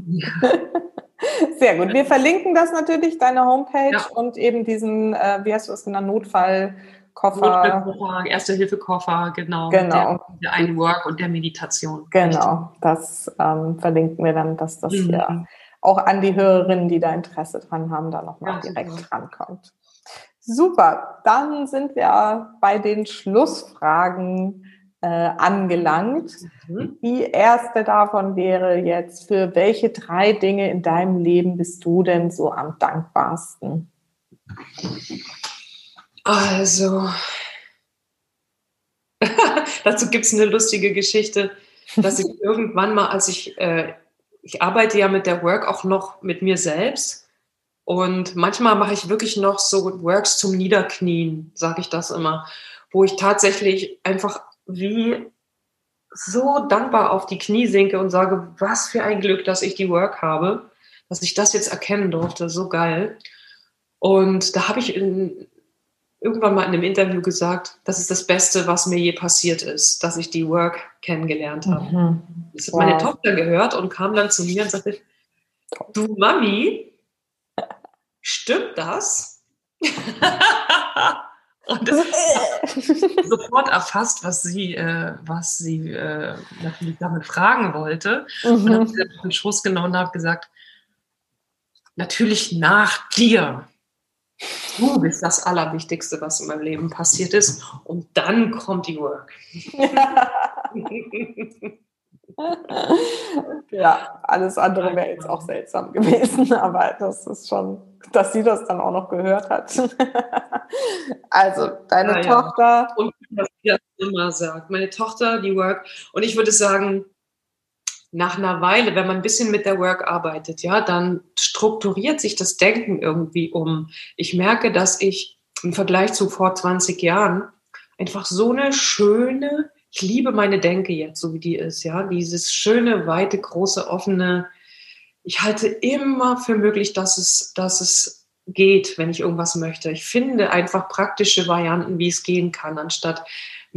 ja. Sehr gut. Wir verlinken das natürlich, deine Homepage ja. und eben diesen, äh, wie hast du es genannt, Notfall. Koffer. Erste-Hilfe-Koffer, genau. Genau. Der, der Work und der Meditation. Genau, das ähm, verlinken wir dann, dass das mhm. hier auch an die Hörerinnen, die da Interesse dran haben, da nochmal ja, direkt super. drankommt. Super, dann sind wir bei den Schlussfragen äh, angelangt. Mhm. Die erste davon wäre jetzt, für welche drei Dinge in deinem Leben bist du denn so am dankbarsten? Also, dazu gibt es eine lustige Geschichte, dass ich irgendwann mal, als ich, äh, ich arbeite ja mit der Work auch noch mit mir selbst. Und manchmal mache ich wirklich noch so Works zum Niederknien, sage ich das immer, wo ich tatsächlich einfach wie so dankbar auf die Knie sinke und sage, was für ein Glück, dass ich die Work habe, dass ich das jetzt erkennen durfte, so geil. Und da habe ich in, irgendwann mal in einem Interview gesagt, das ist das Beste, was mir je passiert ist, dass ich die Work kennengelernt habe. Mhm. Das hat wow. meine Tochter gehört und kam dann zu mir und sagte, du Mami, stimmt das? Und das sofort erfasst, was sie, äh, was sie äh, natürlich damit fragen wollte. Mhm. Und habe sie den Schuss genommen und habe gesagt, natürlich nach dir. Du bist das Allerwichtigste, was in meinem Leben passiert ist. Und dann kommt die Work. ja, alles andere wäre jetzt auch seltsam gewesen, aber das ist schon, dass sie das dann auch noch gehört hat. also, deine ja, Tochter. Ja. Und was sie das immer sagt. Meine Tochter, die Work. Und ich würde sagen, nach einer Weile, wenn man ein bisschen mit der Work arbeitet, ja, dann strukturiert sich das Denken irgendwie um. Ich merke, dass ich im Vergleich zu vor 20 Jahren einfach so eine schöne, ich liebe meine Denke jetzt, so wie die ist, ja, dieses schöne, weite, große, offene. Ich halte immer für möglich, dass es, dass es geht, wenn ich irgendwas möchte. Ich finde einfach praktische Varianten, wie es gehen kann, anstatt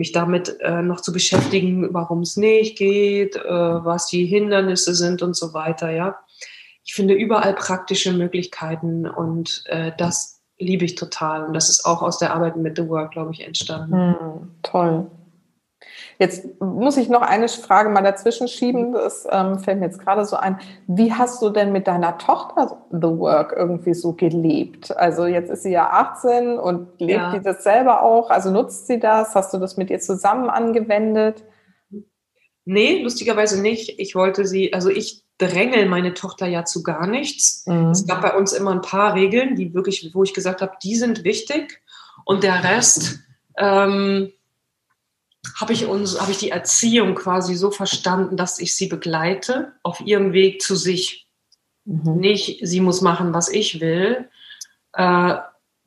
mich damit äh, noch zu beschäftigen, warum es nicht geht, äh, was die Hindernisse sind und so weiter, ja. Ich finde überall praktische Möglichkeiten und äh, das liebe ich total. Und das ist auch aus der Arbeit mit The Work, glaube ich, entstanden. Mm, toll. Jetzt muss ich noch eine Frage mal dazwischen schieben. Das ähm, fällt mir jetzt gerade so ein. Wie hast du denn mit deiner Tochter The Work irgendwie so gelebt? Also jetzt ist sie ja 18 und lebt ja. die das selber auch? Also nutzt sie das? Hast du das mit ihr zusammen angewendet? Nee, lustigerweise nicht. Ich wollte sie, also ich drängel meine Tochter ja zu gar nichts. Mhm. Es gab bei uns immer ein paar Regeln, die wirklich, wo ich gesagt habe, die sind wichtig und der Rest, ähm, habe ich, uns, habe ich die Erziehung quasi so verstanden, dass ich sie begleite auf ihrem Weg zu sich. Mhm. Nicht, sie muss machen, was ich will. Äh,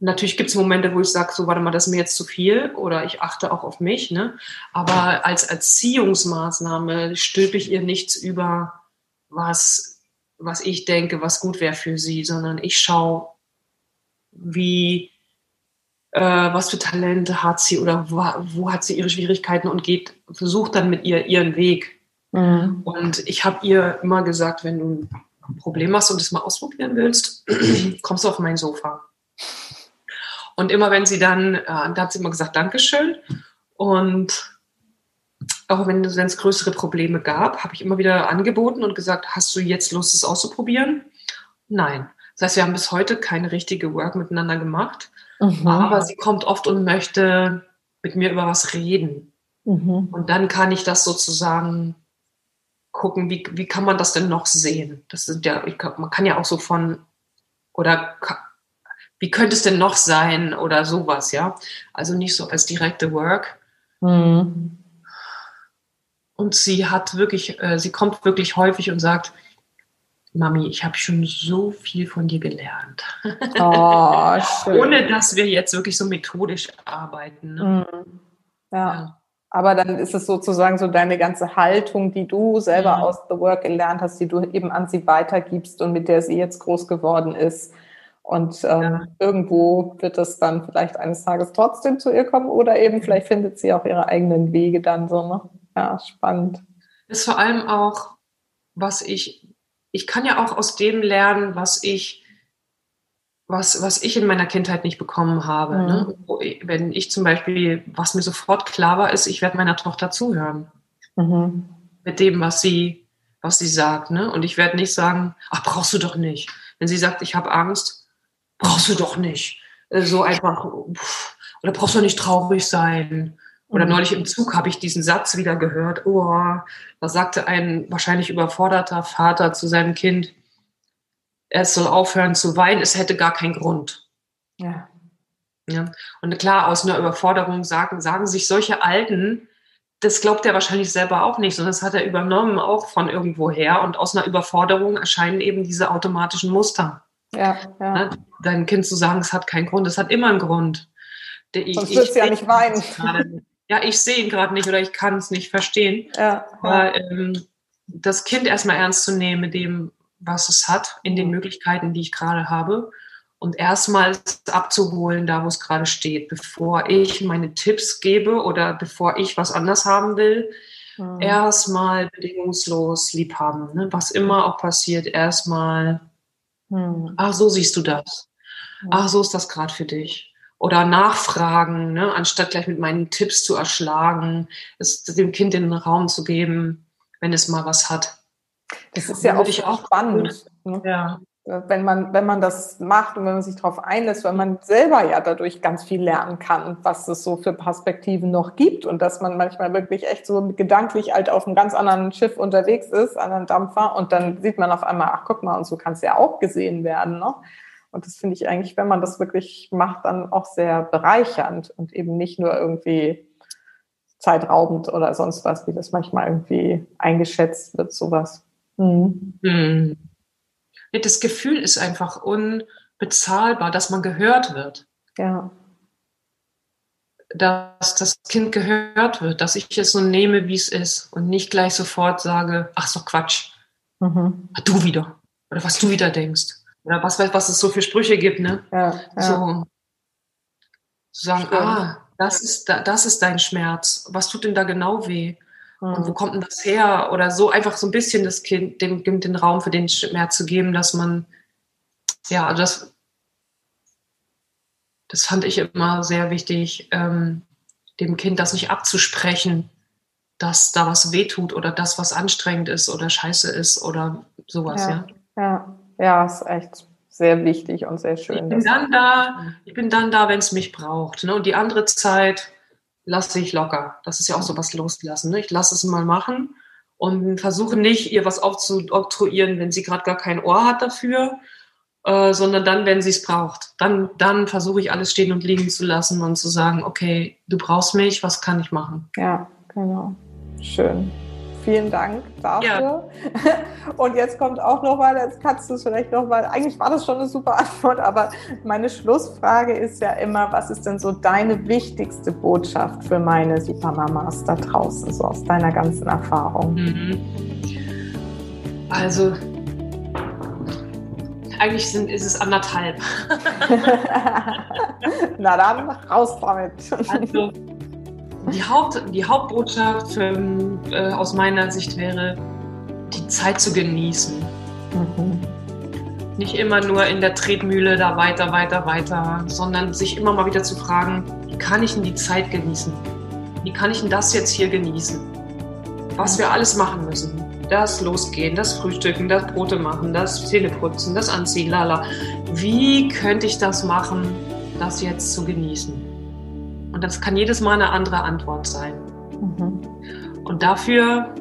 natürlich gibt es Momente, wo ich sage, so, warte mal, das ist mir jetzt zu viel oder ich achte auch auf mich. Ne? Aber als Erziehungsmaßnahme stülpe ich ihr nichts über, was, was ich denke, was gut wäre für sie, sondern ich schaue, wie äh, was für Talente hat sie oder wo, wo, hat sie ihre Schwierigkeiten und geht, versucht dann mit ihr ihren Weg. Mhm. Und ich habe ihr immer gesagt, wenn du ein Problem hast und es mal ausprobieren willst, kommst du auf mein Sofa. Und immer wenn sie dann, äh, da hat sie immer gesagt, Dankeschön. Und auch wenn es größere Probleme gab, habe ich immer wieder angeboten und gesagt, hast du jetzt Lust, es auszuprobieren? Nein. Das heißt, wir haben bis heute keine richtige Work miteinander gemacht. Mhm. Aber sie kommt oft und möchte mit mir über was reden. Mhm. Und dann kann ich das sozusagen gucken, wie, wie kann man das denn noch sehen? Das sind ja, man kann ja auch so von, oder wie könnte es denn noch sein oder sowas, ja? Also nicht so als direkte Work. Mhm. Und sie hat wirklich, äh, sie kommt wirklich häufig und sagt, Mami, ich habe schon so viel von dir gelernt. Oh, Ohne dass wir jetzt wirklich so methodisch arbeiten. Ne? Mhm. Ja. ja. Aber dann ist es sozusagen so deine ganze Haltung, die du selber ja. aus The Work gelernt hast, die du eben an sie weitergibst und mit der sie jetzt groß geworden ist. Und ähm, ja. irgendwo wird es dann vielleicht eines Tages trotzdem zu ihr kommen oder eben vielleicht findet sie auch ihre eigenen Wege dann so. Ne? Ja, spannend. Ist vor allem auch, was ich ich kann ja auch aus dem lernen, was ich, was, was ich in meiner Kindheit nicht bekommen habe. Mhm. Ne? Wenn ich zum Beispiel, was mir sofort klar war, ist, ich werde meiner Tochter zuhören. Mhm. Mit dem, was sie, was sie sagt. Ne? Und ich werde nicht sagen, ach, brauchst du doch nicht. Wenn sie sagt, ich habe Angst, brauchst du doch nicht. Äh, so einfach, oder brauchst du nicht traurig sein. Oder mhm. neulich im Zug habe ich diesen Satz wieder gehört. Oh, da sagte ein wahrscheinlich überforderter Vater zu seinem Kind, er soll aufhören zu weinen, es hätte gar keinen Grund. Ja. Ja. Und klar, aus einer Überforderung sagen, sagen sich solche Alten, das glaubt er wahrscheinlich selber auch nicht, sondern das hat er übernommen auch von irgendwoher. Und aus einer Überforderung erscheinen eben diese automatischen Muster. Ja, ja. Ne? Dein Kind zu sagen, es hat keinen Grund, es hat immer einen Grund. Ich, Sonst würdest du ja nicht weinen. Ja, ich sehe ihn gerade nicht oder ich kann es nicht verstehen. Ja, Aber ähm, das Kind erstmal ernst zu nehmen mit dem, was es hat, in den Möglichkeiten, die ich gerade habe und erstmal abzuholen, da wo es gerade steht, bevor ich meine Tipps gebe oder bevor ich was anders haben will. Mhm. Erstmal bedingungslos lieb haben. Ne? Was immer auch passiert, erstmal, mhm. ach, so siehst du das. Mhm. Ach, so ist das gerade für dich. Oder nachfragen, ne? anstatt gleich mit meinen Tipps zu erschlagen, es dem Kind den Raum zu geben, wenn es mal was hat. Das ist ja auch, auch spannend. Ne? Ja wenn man, wenn man das macht und wenn man sich darauf einlässt, weil man selber ja dadurch ganz viel lernen kann, was es so für Perspektiven noch gibt und dass man manchmal wirklich echt so gedanklich halt auf einem ganz anderen Schiff unterwegs ist, an einem Dampfer und dann sieht man auf einmal, ach guck mal, und so kann es ja auch gesehen werden. Ne? Und das finde ich eigentlich, wenn man das wirklich macht, dann auch sehr bereichernd und eben nicht nur irgendwie zeitraubend oder sonst was, wie das manchmal irgendwie eingeschätzt wird, sowas. Mhm. Mhm das Gefühl ist einfach unbezahlbar, dass man gehört wird. Ja. Dass das Kind gehört wird, dass ich es so nehme, wie es ist und nicht gleich sofort sage, ach so Quatsch. Mhm. Du wieder. Oder was du wieder denkst. Oder was, was es so für Sprüche gibt, ne? Ja, ja. So zu sagen, Schön. ah, das ist, das ist dein Schmerz. Was tut denn da genau weh? Und wo mhm. kommt denn das her? Oder so einfach so ein bisschen das Kind, dem, dem den Raum für den Schmerz zu geben, dass man, ja, also das, das fand ich immer sehr wichtig, ähm, dem Kind das nicht abzusprechen, dass da was wehtut oder das, was anstrengend ist oder scheiße ist oder sowas, ja. Ja, ja, ja ist echt sehr wichtig und sehr schön. Ich bin dann da, ich bin dann da, wenn es mich braucht. Ne? Und die andere Zeit, lasse ich locker. Das ist ja auch so was loslassen. Ne? Ich lasse es mal machen und versuche nicht, ihr was aufzuoktroyieren, wenn sie gerade gar kein Ohr hat dafür, äh, sondern dann, wenn sie es braucht. Dann, dann versuche ich alles stehen und liegen zu lassen und zu sagen, okay, du brauchst mich, was kann ich machen? Ja, genau. Schön. Vielen Dank dafür. Ja. Und jetzt kommt auch nochmal, jetzt kannst du es vielleicht nochmal, eigentlich war das schon eine super Antwort, aber meine Schlussfrage ist ja immer, was ist denn so deine wichtigste Botschaft für meine Supermamas da draußen, so aus deiner ganzen Erfahrung? Mhm. Also, eigentlich sind, ist es anderthalb. Na dann, raus damit. Also, die, Haupt, die Hauptbotschaft für, äh, aus meiner Sicht wäre, die Zeit zu genießen. Mhm. Nicht immer nur in der Tretmühle da weiter, weiter, weiter, sondern sich immer mal wieder zu fragen, wie kann ich denn die Zeit genießen? Wie kann ich denn das jetzt hier genießen? Was wir alles machen müssen. Das Losgehen, das Frühstücken, das Brote machen, das Zähneputzen, das Anziehen, lala. Wie könnte ich das machen, das jetzt zu genießen? Und das kann jedes Mal eine andere Antwort sein. Mhm. Und dafür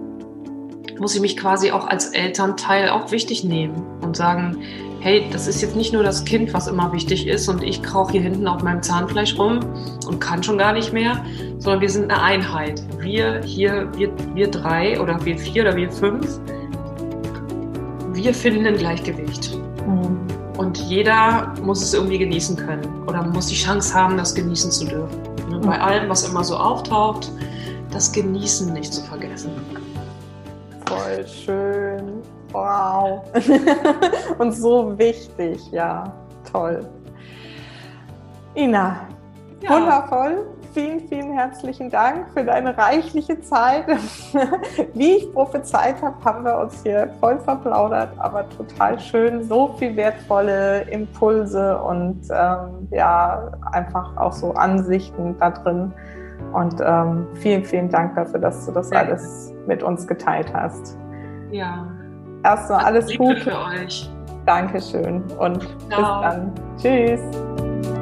muss ich mich quasi auch als Elternteil auch wichtig nehmen und sagen, hey, das ist jetzt nicht nur das Kind, was immer wichtig ist und ich krauche hier hinten auf meinem Zahnfleisch rum und kann schon gar nicht mehr, sondern wir sind eine Einheit. Wir hier, wir, wir drei oder wir vier oder wir fünf, wir finden ein Gleichgewicht. Mhm. Und jeder muss es irgendwie genießen können oder muss die Chance haben, das genießen zu dürfen. Bei allem, was immer so auftaucht, das Genießen nicht zu vergessen. Voll schön. Wow. Und so wichtig, ja. Toll. Ina, ja. wundervoll. Vielen, vielen herzlichen Dank für deine reichliche Zeit. Wie ich prophezeit habe, haben wir uns hier voll verplaudert, aber total schön. So viel wertvolle Impulse und ähm, ja, einfach auch so Ansichten da drin. Und ähm, vielen, vielen Dank dafür, dass du das ja. alles mit uns geteilt hast. Ja. Erstmal alles, Gute für euch. Dankeschön und Ciao. bis dann. Tschüss.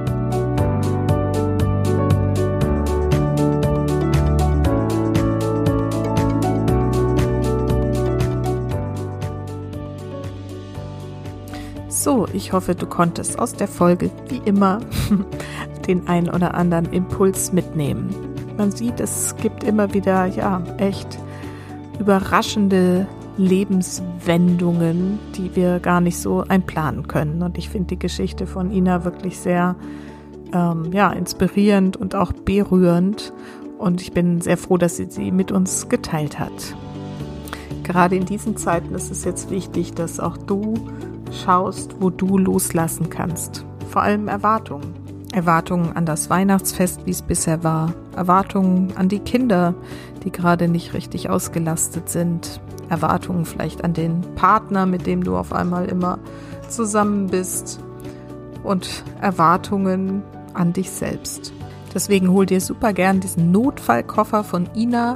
So, ich hoffe, du konntest aus der Folge wie immer den ein oder anderen Impuls mitnehmen. Man sieht, es gibt immer wieder, ja, echt überraschende Lebenswendungen, die wir gar nicht so einplanen können. Und ich finde die Geschichte von Ina wirklich sehr ähm, ja, inspirierend und auch berührend. Und ich bin sehr froh, dass sie sie mit uns geteilt hat. Gerade in diesen Zeiten ist es jetzt wichtig, dass auch du schaust, wo du loslassen kannst. Vor allem Erwartungen. Erwartungen an das Weihnachtsfest, wie es bisher war. Erwartungen an die Kinder, die gerade nicht richtig ausgelastet sind. Erwartungen vielleicht an den Partner, mit dem du auf einmal immer zusammen bist. Und Erwartungen an dich selbst. Deswegen hol dir super gern diesen Notfallkoffer von Ina.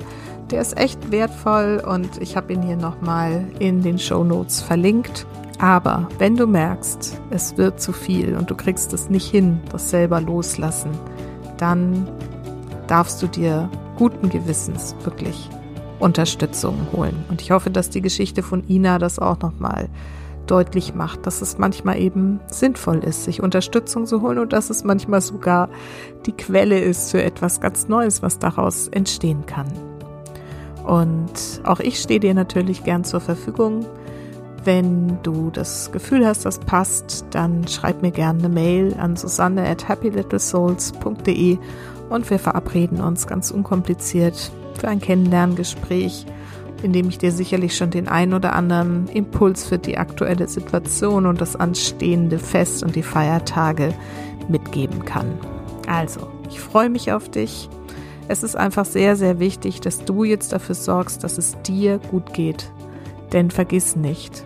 Der ist echt wertvoll und ich habe ihn hier nochmal in den Show Notes verlinkt. Aber wenn du merkst, es wird zu viel und du kriegst es nicht hin, das selber loslassen, dann darfst du dir guten Gewissens wirklich Unterstützung holen. Und ich hoffe, dass die Geschichte von Ina das auch nochmal deutlich macht, dass es manchmal eben sinnvoll ist, sich Unterstützung zu holen und dass es manchmal sogar die Quelle ist für etwas ganz Neues, was daraus entstehen kann. Und auch ich stehe dir natürlich gern zur Verfügung. Wenn du das Gefühl hast, das passt, dann schreib mir gerne eine Mail an susanne at happylittlesouls.de und wir verabreden uns ganz unkompliziert für ein Kennenlerngespräch in dem ich dir sicherlich schon den ein oder anderen Impuls für die aktuelle Situation und das anstehende Fest und die Feiertage mitgeben kann. Also, ich freue mich auf dich. Es ist einfach sehr, sehr wichtig, dass du jetzt dafür sorgst, dass es dir gut geht. Denn vergiss nicht,